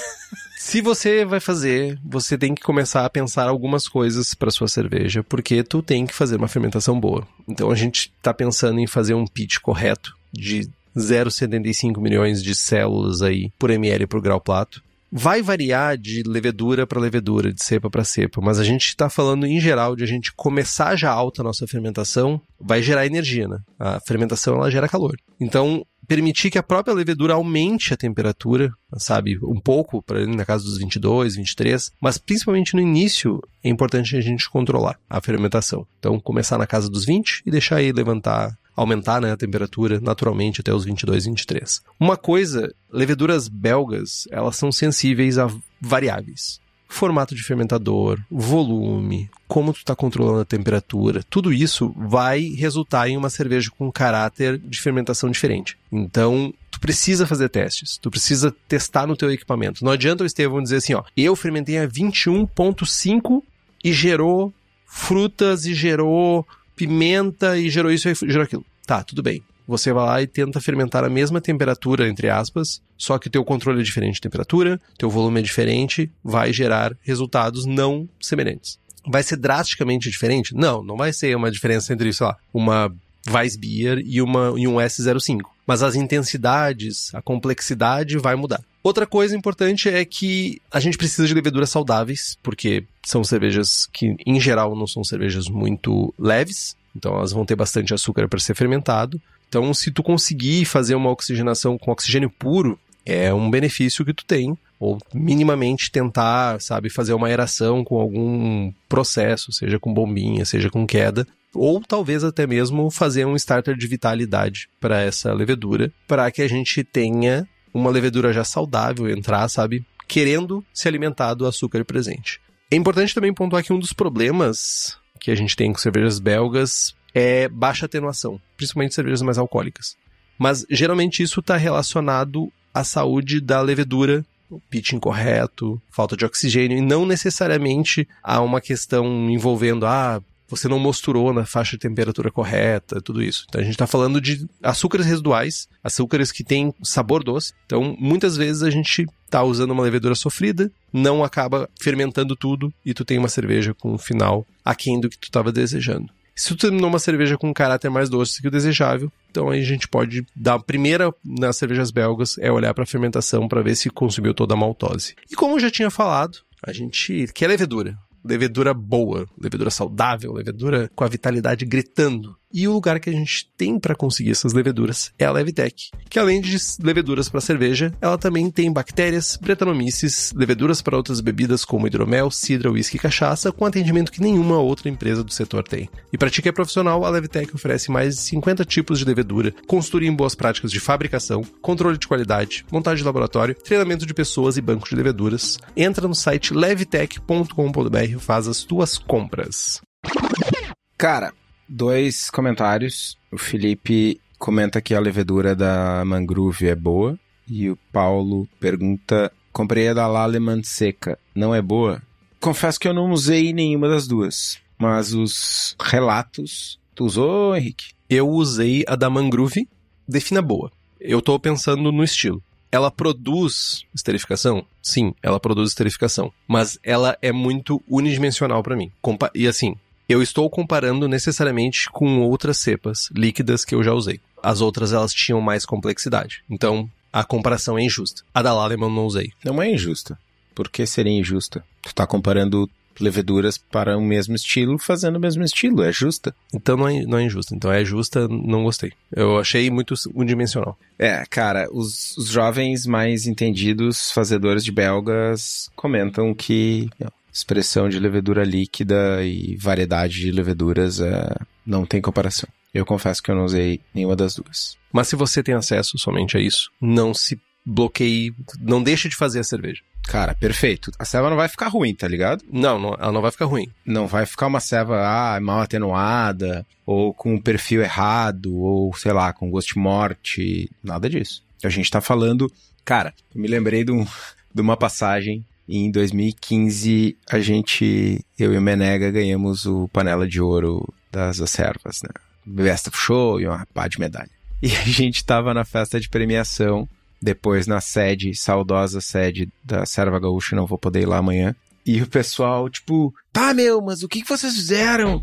Se você vai fazer, você tem que começar a pensar algumas coisas para sua cerveja, porque tu tem que fazer uma fermentação boa. Então a gente está pensando em fazer um pitch correto de 0,75 milhões de células aí por ml por grau plato. Vai variar de levedura para levedura, de cepa para cepa, mas a gente está falando em geral de a gente começar já alta a nossa fermentação, vai gerar energia, né? A fermentação ela gera calor. Então, permitir que a própria levedura aumente a temperatura, sabe, um pouco, para na casa dos 22, 23, mas principalmente no início é importante a gente controlar a fermentação. Então, começar na casa dos 20 e deixar aí levantar aumentar né, a temperatura naturalmente até os 22, 23. Uma coisa, leveduras belgas, elas são sensíveis a variáveis. Formato de fermentador, volume, como tu está controlando a temperatura, tudo isso vai resultar em uma cerveja com caráter de fermentação diferente. Então, tu precisa fazer testes, tu precisa testar no teu equipamento. Não adianta o Estevão dizer assim, ó, eu fermentei a 21.5 e gerou frutas e gerou pimenta e gerou isso e gerou aquilo. Tá, tudo bem. Você vai lá e tenta fermentar a mesma temperatura, entre aspas, só que teu controle é diferente de temperatura, teu volume é diferente, vai gerar resultados não semelhantes. Vai ser drasticamente diferente? Não, não vai ser uma diferença entre, sei lá, uma Weissbier e, uma, e um S05. Mas as intensidades, a complexidade vai mudar. Outra coisa importante é que a gente precisa de leveduras saudáveis, porque são cervejas que, em geral, não são cervejas muito leves, então elas vão ter bastante açúcar para ser fermentado. Então, se tu conseguir fazer uma oxigenação com oxigênio puro, é um benefício que tu tem. Ou minimamente tentar, sabe, fazer uma aeração com algum processo, seja com bombinha, seja com queda, ou talvez até mesmo fazer um starter de vitalidade para essa levedura, para que a gente tenha uma levedura já saudável entrar, sabe? Querendo se alimentar do açúcar presente. É importante também pontuar que um dos problemas que a gente tem com cervejas belgas é baixa atenuação, principalmente cervejas mais alcoólicas. Mas geralmente isso está relacionado à saúde da levedura, o pitch incorreto, falta de oxigênio, e não necessariamente a uma questão envolvendo, ah, você não mosturou na faixa de temperatura correta, tudo isso. Então a gente está falando de açúcares residuais, açúcares que têm sabor doce. Então muitas vezes a gente está usando uma levedura sofrida, não acaba fermentando tudo e tu tem uma cerveja com um final aquém do que tu estava desejando. Se tu terminou uma cerveja com um caráter mais doce que o desejável, então aí a gente pode dar a primeira nas cervejas belgas é olhar para a fermentação para ver se consumiu toda a maltose. E como eu já tinha falado, a gente quer levedura levedura boa, levedura saudável, levedura com a vitalidade gritando. E o lugar que a gente tem para conseguir essas leveduras é a Levitec, que além de leveduras para cerveja, ela também tem bactérias, bretanomices, leveduras para outras bebidas como hidromel, cidra, uísque e cachaça, com atendimento que nenhuma outra empresa do setor tem. E para ti que é profissional, a Levitec oferece mais de 50 tipos de levedura, consultoria em boas práticas de fabricação, controle de qualidade, montagem de laboratório, treinamento de pessoas e banco de leveduras. Entra no site levitec.com.br e faz as tuas compras. Cara, dois comentários. O Felipe comenta que a levedura da Mangrove é boa. E o Paulo pergunta: comprei a da Laleman seca, não é boa? Confesso que eu não usei nenhuma das duas. Mas os relatos. Tu usou, Henrique? Eu usei a da Mangrove, defina boa. Eu tô pensando no estilo. Ela produz esterificação? Sim, ela produz esterificação. Mas ela é muito unidimensional para mim. Compa e assim, eu estou comparando necessariamente com outras cepas líquidas que eu já usei. As outras elas tinham mais complexidade. Então, a comparação é injusta. A da Laleman não usei. Não é injusta. Por que seria injusta? Tu tá comparando leveduras para o mesmo estilo, fazendo o mesmo estilo. É justa. Então não é, não é injusta. Então é justa, não gostei. Eu achei muito unidimensional. É, cara, os, os jovens mais entendidos, fazedores de belgas, comentam que expressão de levedura líquida e variedade de leveduras é, não tem comparação. Eu confesso que eu não usei nenhuma das duas. Mas se você tem acesso somente a isso, não se bloqueie, não deixe de fazer a cerveja. Cara, perfeito. A ceva não vai ficar ruim, tá ligado? Não, não, ela não vai ficar ruim. Não vai ficar uma ceva ah, mal atenuada, ou com um perfil errado, ou sei lá, com gosto de morte, nada disso. A gente tá falando. Cara, eu me lembrei de, um, de uma passagem em 2015, a gente, eu e o Menega, ganhamos o Panela de Ouro das Acervas, né? Best of Show e uma pá de medalha. E a gente tava na festa de premiação depois na sede, saudosa sede da Serva Gaúcha, não vou poder ir lá amanhã. E o pessoal, tipo, tá, meu, mas o que, que vocês fizeram?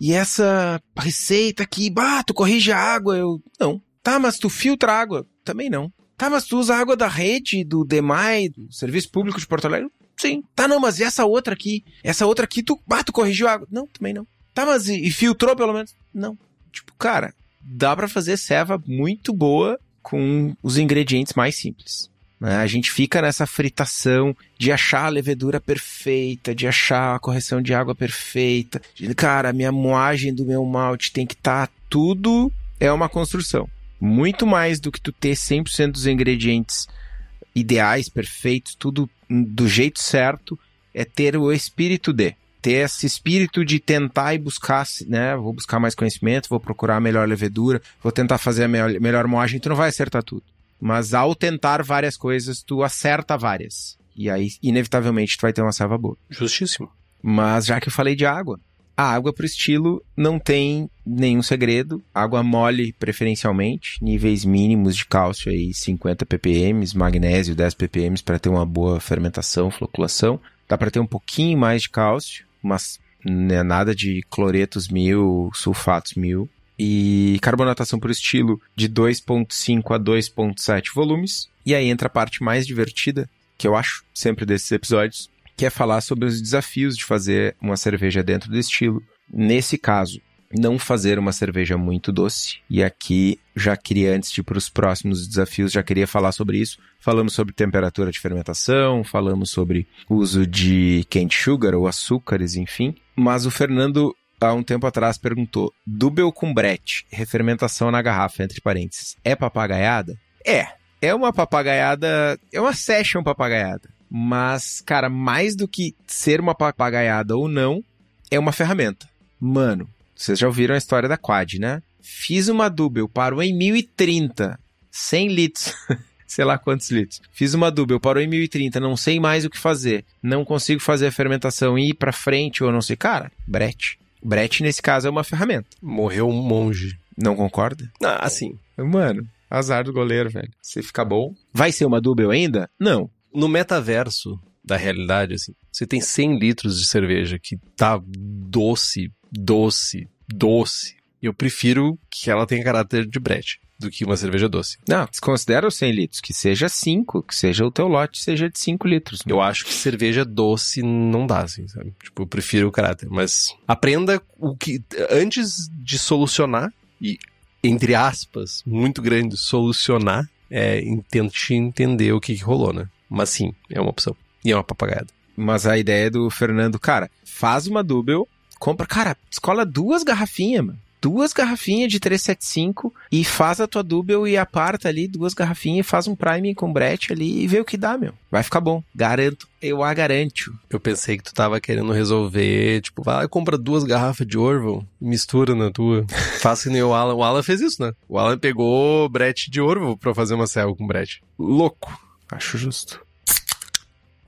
E essa receita aqui, bah, tu corrige a água? Eu, não. Tá, mas tu filtra a água? Também não. Tá, mas tu usa água da rede, do DEMAI, do Serviço Público de Porto Alegre? Sim. Tá, não, mas e essa outra aqui? Essa outra aqui, tu, bah, tu corrigiu a água? Não, também não. Tá, mas e, e filtrou pelo menos? Não. Tipo, cara, dá para fazer ceva muito boa com os ingredientes mais simples. Né? A gente fica nessa fritação de achar a levedura perfeita, de achar a correção de água perfeita. De, cara, a minha moagem do meu malte tem que estar tá tudo é uma construção. Muito mais do que tu ter 100% dos ingredientes ideais, perfeitos, tudo do jeito certo, é ter o espírito de ter esse espírito de tentar e buscar, né? Vou buscar mais conhecimento, vou procurar a melhor levedura, vou tentar fazer a melhor, melhor moagem, tu não vai acertar tudo. Mas ao tentar várias coisas, tu acerta várias. E aí, inevitavelmente, tu vai ter uma salva boa. Justíssimo. Mas já que eu falei de água, a água pro estilo não tem nenhum segredo. Água mole, preferencialmente. Níveis mínimos de cálcio aí, 50 ppm, magnésio 10 ppm para ter uma boa fermentação, floculação. Dá para ter um pouquinho mais de cálcio, mas né, nada de cloretos mil, sulfatos mil. E carbonatação por estilo de 2.5 a 2.7 volumes. E aí entra a parte mais divertida, que eu acho sempre desses episódios, que é falar sobre os desafios de fazer uma cerveja dentro do estilo. Nesse caso, não fazer uma cerveja muito doce. E aqui já queria, antes de ir para os próximos desafios, já queria falar sobre isso. Falamos sobre temperatura de fermentação, falamos sobre uso de cane sugar ou açúcares, enfim. Mas o Fernando, há um tempo atrás, perguntou: Dubel com brete, refermentação na garrafa, entre parênteses, é papagaiada? É. É uma papagaiada, é uma session papagaiada. Mas, cara, mais do que ser uma papagaiada ou não, é uma ferramenta. Mano, vocês já ouviram a história da Quad, né? Fiz uma Double, parou em 1030, 100 litros. sei lá quantos litros. Fiz uma Double, parou em 1030, não sei mais o que fazer. Não consigo fazer a fermentação e ir pra frente ou não sei. Cara, brete. Brete, nesse caso, é uma ferramenta. Morreu um monge. Não concorda? Ah, sim. Mano, azar do goleiro, velho. Se ficar bom. Vai ser uma Double ainda? Não. No metaverso da realidade, assim, você tem 100 litros de cerveja que tá doce, doce, doce. Eu prefiro que ela tenha caráter de brete do que uma cerveja doce. Não, desconsidera os 100 litros, que seja 5, que seja o teu lote seja de 5 litros. Eu acho que cerveja doce não dá, assim, sabe? Tipo, eu prefiro o caráter, mas aprenda o que antes de solucionar e entre aspas, muito grande, solucionar, é, tente entender o que, que rolou, né? Mas sim, é uma opção. E é uma papagaiada. Mas a ideia do Fernando, cara, faz uma double, compra, cara, escola duas garrafinhas, mano. Duas garrafinhas de 375 e faz a tua double e aparta ali duas garrafinhas, faz um priming com brete ali e vê o que dá, meu. Vai ficar bom. Garanto. Eu a garanto. Eu pensei que tu tava querendo resolver, tipo, vai lá e compra duas garrafas de Orville e mistura na tua. Faz que nem o Alan. O Alan fez isso, né? O Alan pegou brete de Orville pra fazer uma cel com brete. Louco. Acho justo.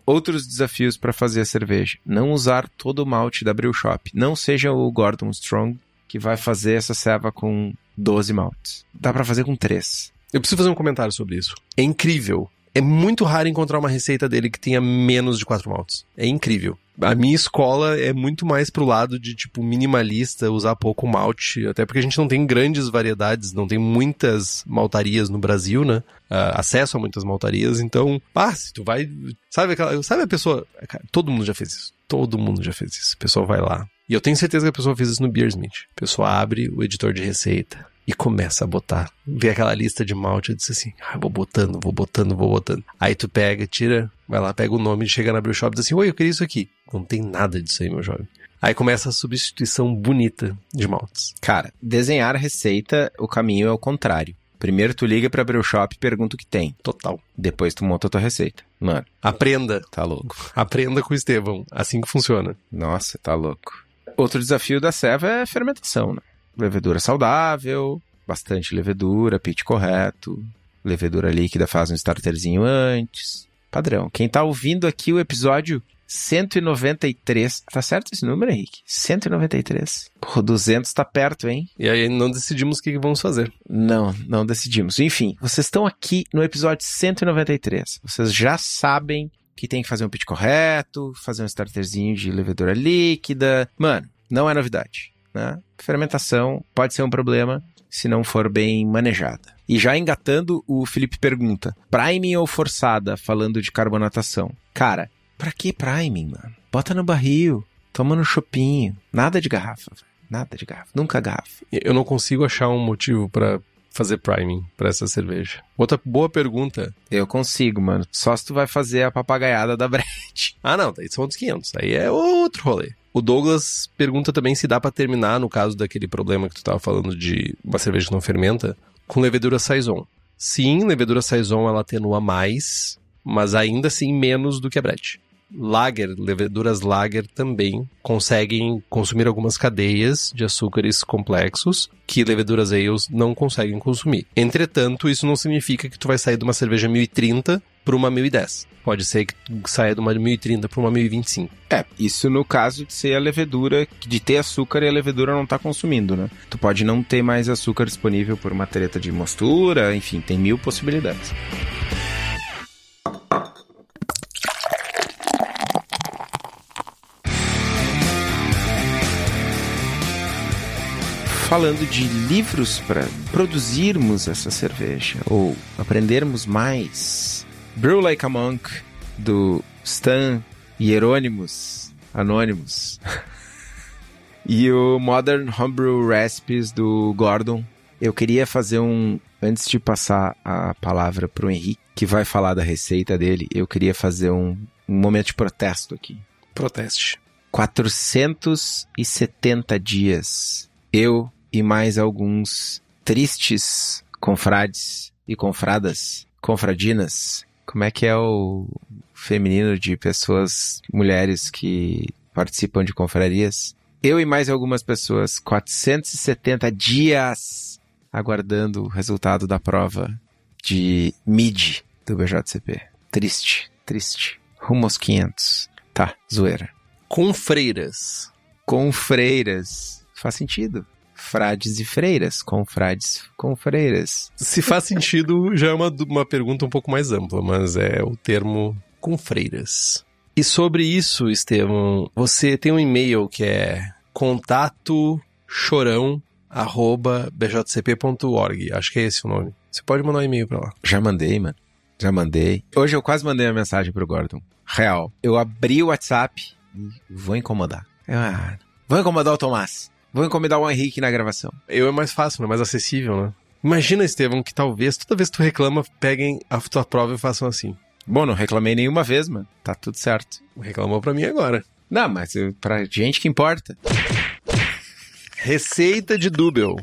Outros desafios para fazer a cerveja. Não usar todo o malte da Brew Shop. Não seja o Gordon Strong que vai fazer essa ceva com 12 maltes. Dá para fazer com 3. Eu preciso fazer um comentário sobre isso. É incrível. É muito raro encontrar uma receita dele que tenha menos de 4 maltes. É incrível. A minha escola é muito mais pro lado de, tipo, minimalista, usar pouco malte, até porque a gente não tem grandes variedades, não tem muitas maltarias no Brasil, né? Uh, acesso a muitas maltarias, então, ah, se tu vai, sabe aquela, sabe a pessoa, todo mundo já fez isso, todo mundo já fez isso, a pessoa vai lá, e eu tenho certeza que a pessoa fez isso no Beersmith, a pessoa abre o editor de receita, e começa a botar. Vê aquela lista de malte e diz assim: ah, vou botando, vou botando, vou botando. Aí tu pega, tira, vai lá, pega o nome, chega na brew shop e diz assim: Oi, eu queria isso aqui. Não tem nada disso aí, meu jovem. Aí começa a substituição bonita de maltes. Cara, desenhar a receita, o caminho é o contrário. Primeiro tu liga pra brew shop e pergunta o que tem. Total. Depois tu monta a tua receita. Mano. Aprenda. Tá louco. Aprenda com o Estevão. Assim que funciona. Nossa, tá louco. Outro desafio da Seva é a fermentação, né? Levedura saudável, bastante levedura, pitch correto, levedura líquida faz um starterzinho antes, padrão. Quem tá ouvindo aqui o episódio 193. Tá certo esse número, Henrique? 193. Pô, 200 tá perto, hein? E aí não decidimos o que vamos fazer. Não, não decidimos. Enfim, vocês estão aqui no episódio 193. Vocês já sabem que tem que fazer um pitch correto, fazer um starterzinho de levedura líquida. Mano, não é novidade, né? Fermentação pode ser um problema se não for bem manejada. E já engatando, o Felipe pergunta: priming ou forçada, falando de carbonatação? Cara, Pra que priming, mano? Bota no barril, toma no chopinho. Nada de garrafa, Nada de garrafa. Nunca garrafa. Eu não consigo achar um motivo para fazer priming para essa cerveja. Outra boa pergunta. Eu consigo, mano. Só se tu vai fazer a papagaiada da Brett. Ah, não, daí são outros 500. Aí é outro rolê. O Douglas pergunta também se dá para terminar, no caso daquele problema que tu tava falando de uma cerveja que não fermenta, com levedura Saison. Sim, levedura Saison ela atenua mais, mas ainda assim menos do que a Brett lager, leveduras lager também conseguem consumir algumas cadeias de açúcares complexos que leveduras ales não conseguem consumir. Entretanto, isso não significa que tu vai sair de uma cerveja 1030 para uma 1010. Pode ser que saia de uma 1030 para uma 1025. É, isso no caso de ser a levedura, de ter açúcar e a levedura não tá consumindo, né? Tu pode não ter mais açúcar disponível por uma treta de mostura, enfim, tem mil possibilidades. falando de livros para produzirmos essa cerveja ou aprendermos mais. Brew Like a Monk, do Stan Hieronymus Anonymous. e o Modern Homebrew Recipes, do Gordon. Eu queria fazer um. Antes de passar a palavra para o Henrique, que vai falar da receita dele, eu queria fazer um, um momento de protesto aqui. Proteste. 470 dias. Eu e mais alguns tristes confrades e confradas, confradinas. Como é que é o feminino de pessoas, mulheres que participam de confrarias? Eu e mais algumas pessoas, 470 dias aguardando o resultado da prova de MID do BJCP. Triste, triste. Rumo aos 500. Tá, zoeira. Com freiras. Com freiras. Faz sentido frades e freiras, confrades com freiras. Se faz sentido, já é uma, uma pergunta um pouco mais ampla, mas é o termo com freiras. E sobre isso, Estevam, você tem um e-mail que é contato chorão bjcp.org. Acho que é esse o nome. Você pode mandar um e-mail pra lá. Já mandei, mano. Já mandei. Hoje eu quase mandei uma mensagem pro Gordon. Real. Eu abri o WhatsApp e vou incomodar. Ah, vou incomodar o Tomás. Vou encomendar o Henrique na gravação. Eu é mais fácil, é mais acessível, né? Imagina, Estevão, que talvez toda vez que tu reclama, peguem a tua prova e façam assim. Bom, não reclamei nenhuma vez, mano. Tá tudo certo. Reclamou pra mim agora. Não, mas eu, pra gente que importa. Receita de Double.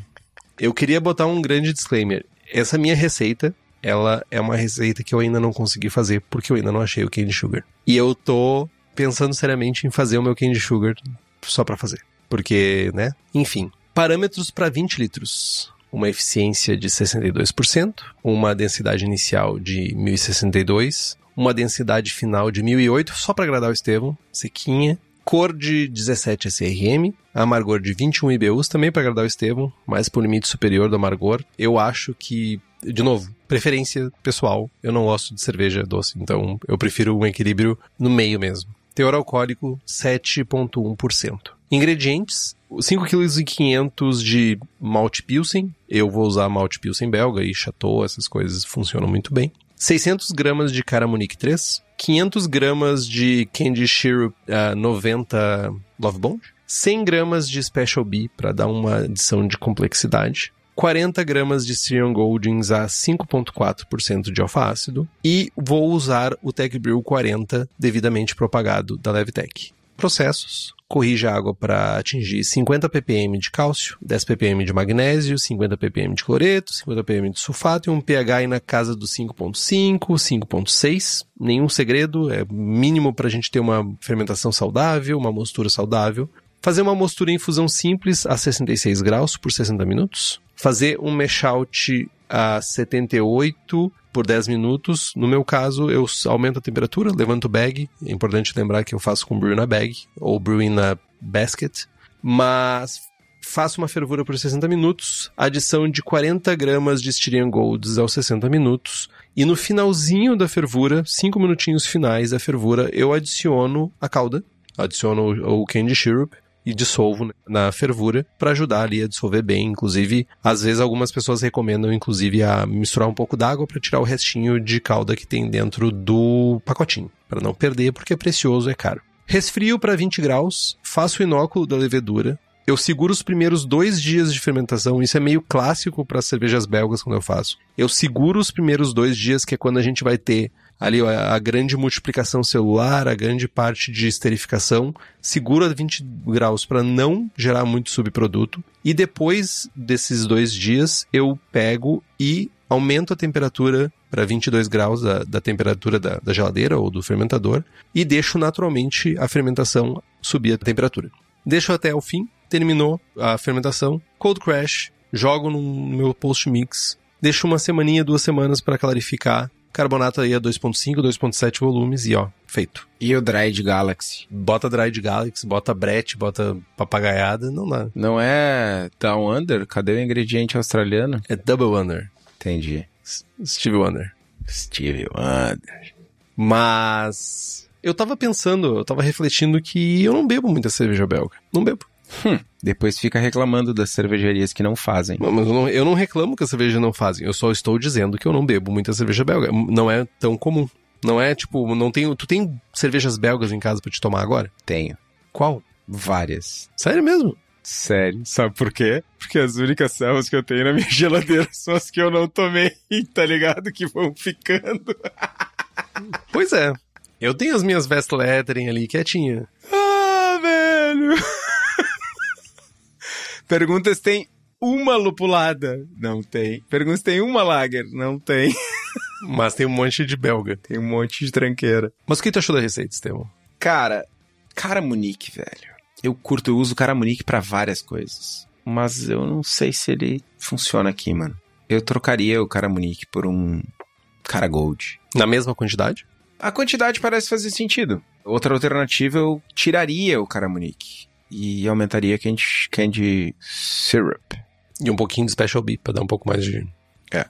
Eu queria botar um grande disclaimer. Essa minha receita, ela é uma receita que eu ainda não consegui fazer porque eu ainda não achei o candy sugar. E eu tô pensando seriamente em fazer o meu candy sugar só para fazer porque, né? Enfim, parâmetros para 20 litros. Uma eficiência de 62%, uma densidade inicial de 1062, uma densidade final de 1008, só para agradar o Estevão, sequinha, cor de 17 SRM, amargor de 21 IBUs, também para agradar o Estevão, mas por limite superior do amargor. Eu acho que, de novo, preferência pessoal, eu não gosto de cerveja doce, então eu prefiro um equilíbrio no meio mesmo. Teor alcoólico 7,1%. Ingredientes: 5,5 kg de malte pilsen. Eu vou usar malte pilsen belga e chateau, essas coisas funcionam muito bem. 600 gramas de Caramunique 3. 500 gramas de Candy Syrup uh, 90 Love Bond. 100 gramas de Special B para dar uma adição de complexidade. 40 gramas de Styrian Goldings a 5,4% de alfa-ácido e vou usar o Tech Brew 40 devidamente propagado da Levtech. Processos. Corrija a água para atingir 50 ppm de cálcio, 10 ppm de magnésio, 50 ppm de cloreto, 50 ppm de sulfato e um pH na casa do 5.5, 5.6. Nenhum segredo, é mínimo para a gente ter uma fermentação saudável, uma mostura saudável. Fazer uma mostura em infusão simples a 66 graus por 60 minutos fazer um mash out a 78 por 10 minutos. No meu caso, eu aumento a temperatura, levanto o bag. É importante lembrar que eu faço com brew na bag ou brewing na basket. Mas faço uma fervura por 60 minutos, adição de 40 gramas de Styrian Golds aos 60 minutos. E no finalzinho da fervura, 5 minutinhos finais da fervura, eu adiciono a calda, adiciono o candy syrup e dissolvo na fervura para ajudar ali a dissolver bem. Inclusive, às vezes algumas pessoas recomendam, inclusive, a misturar um pouco d'água para tirar o restinho de calda que tem dentro do pacotinho, para não perder, porque é precioso, é caro. Resfrio para 20 graus, faço o inóculo da levedura, eu seguro os primeiros dois dias de fermentação. Isso é meio clássico para cervejas belgas quando eu faço. Eu seguro os primeiros dois dias, que é quando a gente vai ter ali a, grande multiplicação celular, a grande parte de esterificação. Seguro a 20 graus para não gerar muito subproduto. E depois desses dois dias, eu pego e aumento a temperatura para 22 graus da, da temperatura da, da geladeira ou do fermentador e deixo naturalmente a fermentação subir a temperatura. Deixo até o fim, terminou a fermentação, cold crash, jogo no meu post mix, deixo uma semaninha, duas semanas para clarificar, carbonato aí a 2.5, 2.7 volumes e ó, feito. E o Dried Galaxy? Bota Dried Galaxy, bota Brett, bota papagaiada, não dá. Não é Down Under? Cadê o ingrediente australiano? É Double Under. Entendi. Steve Wonder. Steve Wonder. Mas eu tava pensando, eu tava refletindo que eu não bebo muita cerveja belga. Não bebo. Hum, depois fica reclamando das cervejarias que não fazem. Mas eu não, eu não reclamo que as cervejas não fazem. Eu só estou dizendo que eu não bebo muita cerveja belga. Não é tão comum. Não é tipo, não tenho. Tu tem cervejas belgas em casa para te tomar agora? Tenho. Qual? Várias. Sério mesmo? Sério. Sabe por quê? Porque as únicas selvas que eu tenho na minha geladeira são as que eu não tomei, tá ligado? Que vão ficando. pois é. Eu tenho as minhas Vestlettering ali quietinha. Ah, velho! Pergunta se tem uma lupulada. Não tem. Pergunta se tem uma lager. Não tem. Mas tem um monte de belga. Tem um monte de tranqueira. Mas o que tu achou da receita, Estevão? Cara, Caramunique, velho. Eu curto, eu uso Caramunique para várias coisas. Mas eu não sei se ele funciona aqui, mano. Eu trocaria o Caramunique por um Cara Gold. Na mesma quantidade? A quantidade parece fazer sentido. Outra alternativa, eu tiraria o Caramunique e aumentaria candy, candy syrup. E um pouquinho de special beef pra dar um pouco mais de... É.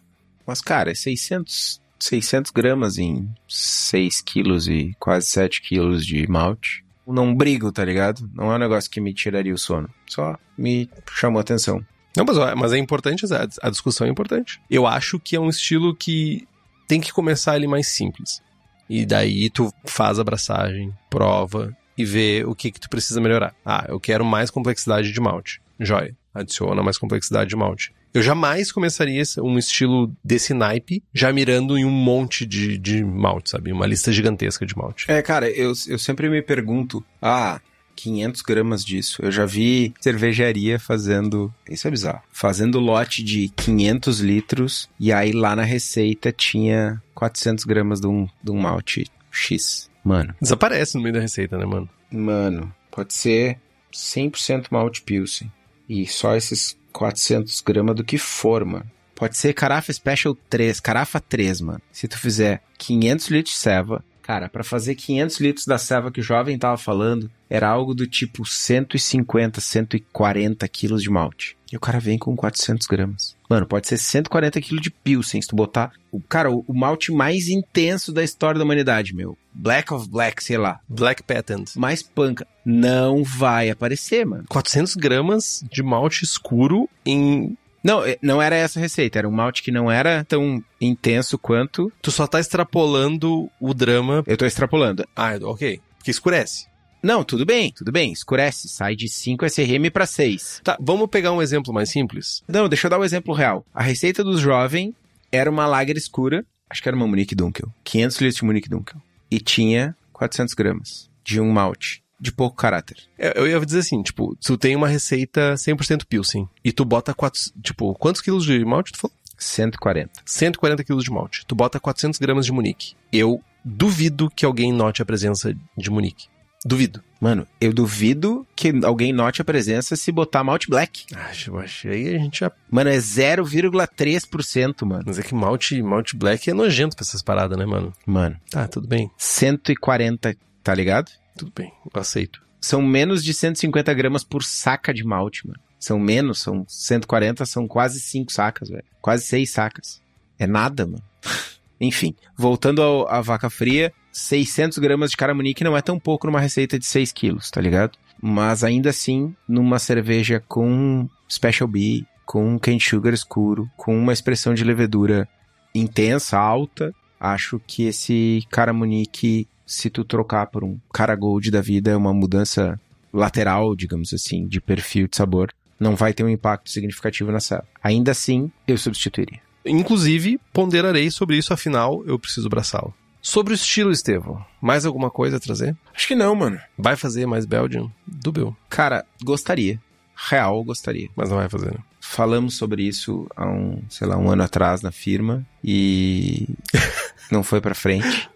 Mas, cara, é 600, 600 gramas em 6 quilos e quase 7 quilos de malte. Não brigo, tá ligado? Não é um negócio que me tiraria o sono. Só me chamou a atenção. Não, mas, mas é importante, a discussão é importante. Eu acho que é um estilo que tem que começar ali mais simples. E daí tu faz a abraçagem, prova e vê o que, que tu precisa melhorar. Ah, eu quero mais complexidade de malte. Joia. Adiciona mais complexidade de malte. Eu jamais começaria um estilo desse naipe já mirando em um monte de, de malte, sabe? Uma lista gigantesca de malte. É, cara, eu, eu sempre me pergunto, ah, 500 gramas disso. Eu já vi cervejaria fazendo. Isso é bizarro. Fazendo lote de 500 litros. E aí lá na receita tinha 400 gramas de um, de um malte X. Mano. Desaparece no meio da receita, né, mano? Mano, pode ser 100% malte Pilsen. E só esses 400 gramas do que for, mano. Pode ser Carafa Special 3, Carafa 3, mano. Se tu fizer 500 litros de ceva, cara, para fazer 500 litros da ceva que o jovem tava falando, era algo do tipo 150, 140 quilos de malte. E o cara vem com 400 gramas. Mano, pode ser 140 quilos de Pilsen, se tu botar. O, cara, o, o, malte mais intenso da história da humanidade, meu. Black of Black, sei lá. Black Patent. Mais panca. Não vai aparecer, mano. 400 gramas de malte escuro em não, é, não era essa receita, era um malte que não era tão intenso quanto. Tu só tá extrapolando o drama. Eu tô extrapolando. Ah, ok. Porque escurece. Não, tudo bem, tudo bem, escurece, sai de 5 SRM para 6. Tá, vamos pegar um exemplo mais simples? Não, deixa eu dar um exemplo real. A receita do jovem era uma lager escura, acho que era uma Munique Dunkel, 500 litros de Munique Dunkel, e tinha 400 gramas de um malte de pouco caráter. Eu ia dizer assim, tipo, tu tem uma receita 100% Pilsen e tu bota, quatro, tipo, quantos quilos de malte tu falou? 140. 140 quilos de malte. Tu bota 400 gramas de Munique. Eu duvido que alguém note a presença de Munique. Duvido. Mano, eu duvido que alguém note a presença se botar Malt Black. Ah, eu achei a gente já. Mano, é 0,3%, mano. Mas é que malte, malte black é nojento pra essas paradas, né, mano? Mano, Tá, tudo bem. 140, tá ligado? Tudo bem. Eu aceito. São menos de 150 gramas por saca de malte, mano. São menos, são 140, são quase 5 sacas, velho. Quase 6 sacas. É nada, mano. Enfim, voltando ao- à vaca fria, 600 gramas de caramunique não é tão pouco numa receita de 6 quilos, tá ligado? Mas ainda assim, numa cerveja com Special B, com cane sugar escuro, com uma expressão de levedura intensa, alta, acho que esse caramunique, se tu trocar por um cara gold da vida, é uma mudança lateral, digamos assim, de perfil de sabor. Não vai ter um impacto significativo nessa. Ainda assim, eu substituiria. Inclusive, ponderarei sobre isso, afinal, eu preciso braçá-lo. Sobre o estilo, Estevão, mais alguma coisa a trazer? Acho que não, mano. Vai fazer mais Belgian? Dubel, Cara, gostaria. Real, gostaria. mas não vai fazer, né? Falamos sobre isso há um, sei lá, um ano atrás na firma e não foi pra frente.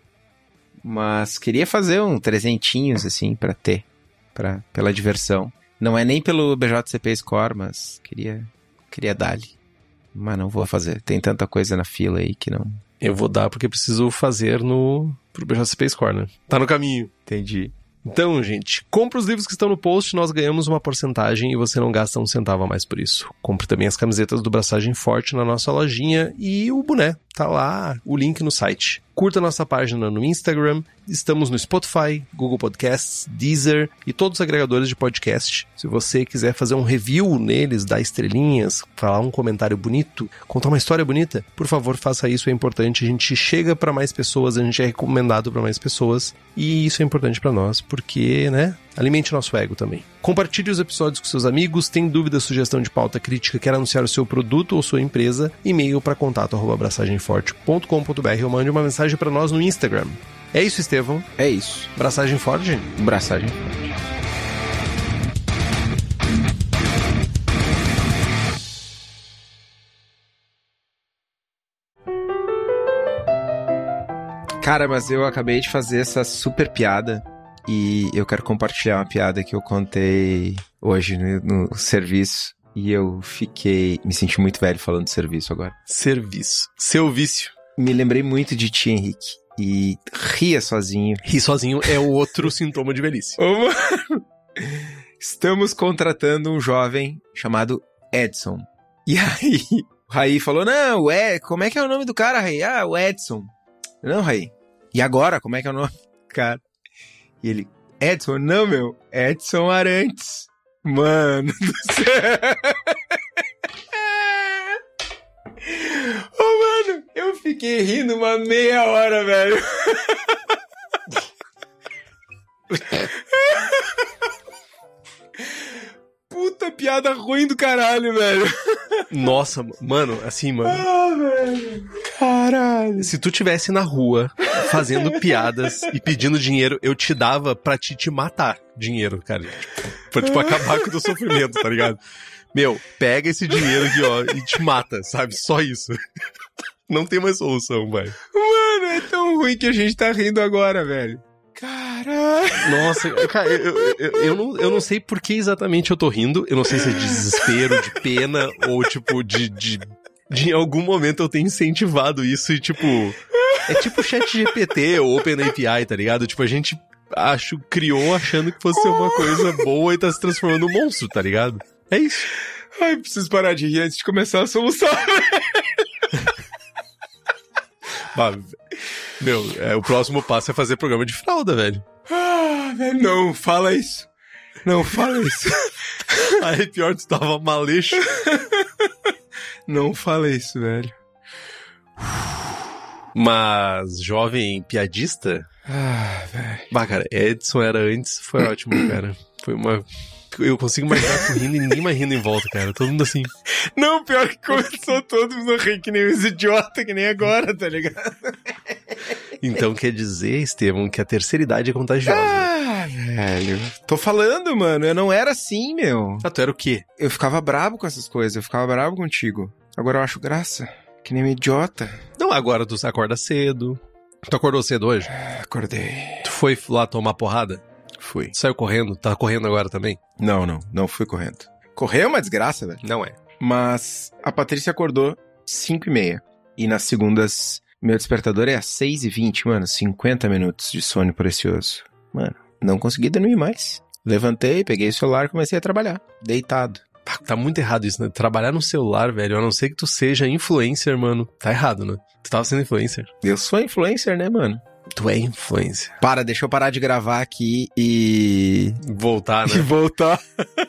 Mas queria fazer um trezentinhos assim pra ter, para pela diversão. Não é nem pelo BJCP Score, mas queria queria dar-lhe. Mas não vou fazer. Tem tanta coisa na fila aí que não. Eu vou dar porque preciso fazer no pro BJCP Score, né? Tá no caminho. Entendi. Então, gente, compre os livros que estão no post, nós ganhamos uma porcentagem e você não gasta um centavo a mais por isso. Compre também as camisetas do Braçagem Forte na nossa lojinha e o boné, tá lá, o link no site. Curta nossa página no Instagram, estamos no Spotify, Google Podcasts, Deezer e todos os agregadores de podcast. Se você quiser fazer um review neles, dar estrelinhas, falar um comentário bonito, contar uma história bonita, por favor, faça isso, é importante. A gente chega para mais pessoas, a gente é recomendado para mais pessoas e isso é importante para nós, porque, né, alimente nosso ego também. Compartilhe os episódios com seus amigos, tem dúvida, sugestão de pauta crítica, quer anunciar o seu produto ou sua empresa, e-mail para contato arroba abraçagemforte.com.br ou mande uma mensagem para nós no Instagram. É isso, Estevão. É isso. Braçagem forte. Braçagem. Cara, mas eu acabei de fazer essa super piada e eu quero compartilhar uma piada que eu contei hoje no, no serviço e eu fiquei. Me senti muito velho falando de serviço agora. Serviço. Seu vício. Me lembrei muito de ti, Henrique, e ria sozinho Rir sozinho é o outro sintoma de velhice. Estamos contratando um jovem chamado Edson. E aí, o Raí falou: Não, ué, como é que é o nome do cara, Raí? Ah, o Edson. Não, Raí. E agora, como é que é o nome do cara? E ele: Edson, não, meu. Edson Arantes. Mano do céu. Ô, mano, eu fiquei rindo uma meia hora, velho. Puta piada ruim do caralho, velho. Nossa, mano, assim, mano. Ah, velho. Caralho. Se tu tivesse na rua fazendo piadas e pedindo dinheiro, eu te dava pra te, te matar dinheiro, cara. Tipo, pra, tipo, acabar com o teu sofrimento, tá ligado? Meu, pega esse dinheiro aqui, ó, e te mata, sabe? Só isso. Não tem mais solução, vai. Mano, é tão ruim que a gente tá rindo agora, velho. Caralho. Nossa, cara, eu, eu, eu, eu não, eu não sei por que exatamente eu tô rindo. Eu não sei se é de desespero, de pena, ou tipo, de, de, de em algum momento eu ter incentivado isso e tipo. É tipo chat GPT ou OpenAPI, tá ligado? Tipo, a gente acho, criou achando que fosse uma coisa boa e tá se transformando num monstro, tá ligado? É isso. Ai, preciso parar de rir antes de começar a solução. Bah, meu, é, o próximo passo é fazer programa de fralda, velho. Ah, velho, não, fala isso. Não, fala isso. Aí pior, tu tava maleixo. Não fala isso, velho. Mas, jovem piadista, Ah, velho. Bah, cara, Edson era antes, foi ótimo, cara. Foi uma. Eu consigo imaginar tu rindo e ninguém mais rindo em volta, cara. Todo mundo assim. Não, pior que começou todo mundo rir que nem os idiotas, que nem agora, tá ligado? Então quer dizer, Estevam, que a terceira idade é contagiosa. Ah, velho. Tô falando, mano, eu não era assim, meu. Ah, tu era o quê? Eu ficava brabo com essas coisas, eu ficava brabo contigo. Agora eu acho graça. Que nem um idiota. Não, agora tu acorda cedo. Tu acordou cedo hoje? Acordei. Tu foi lá tomar porrada? Fui. Saiu correndo? Tá correndo agora também? Não, não, não fui correndo. Correr é uma desgraça, velho. Não é. Mas a Patrícia acordou 5 e meia. E nas segundas, meu despertador é às 6 e 20, mano. 50 minutos de sono precioso. Mano, não consegui dormir mais. Levantei, peguei o celular e comecei a trabalhar. Deitado. Tá, tá muito errado isso, né? Trabalhar no celular, velho, a não ser que tu seja influencer, mano. Tá errado, né? Tu tava sendo influencer. Eu sou influencer, né, mano? Tu é influencer. Para, deixa eu parar de gravar aqui e. Voltar, E né? voltar.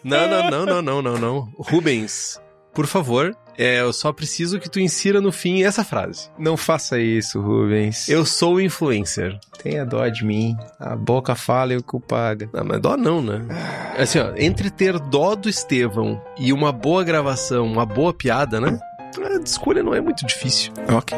não, não, não, não, não, não, não. Rubens, por favor, é, eu só preciso que tu insira no fim essa frase. Não faça isso, Rubens. Eu sou influencer. Tenha dó de mim. A boca fala e o cu paga. Não, mas dó não, né? Assim, ó, entre ter dó do Estevão e uma boa gravação, uma boa piada, né? A escolha não é muito difícil. Ok.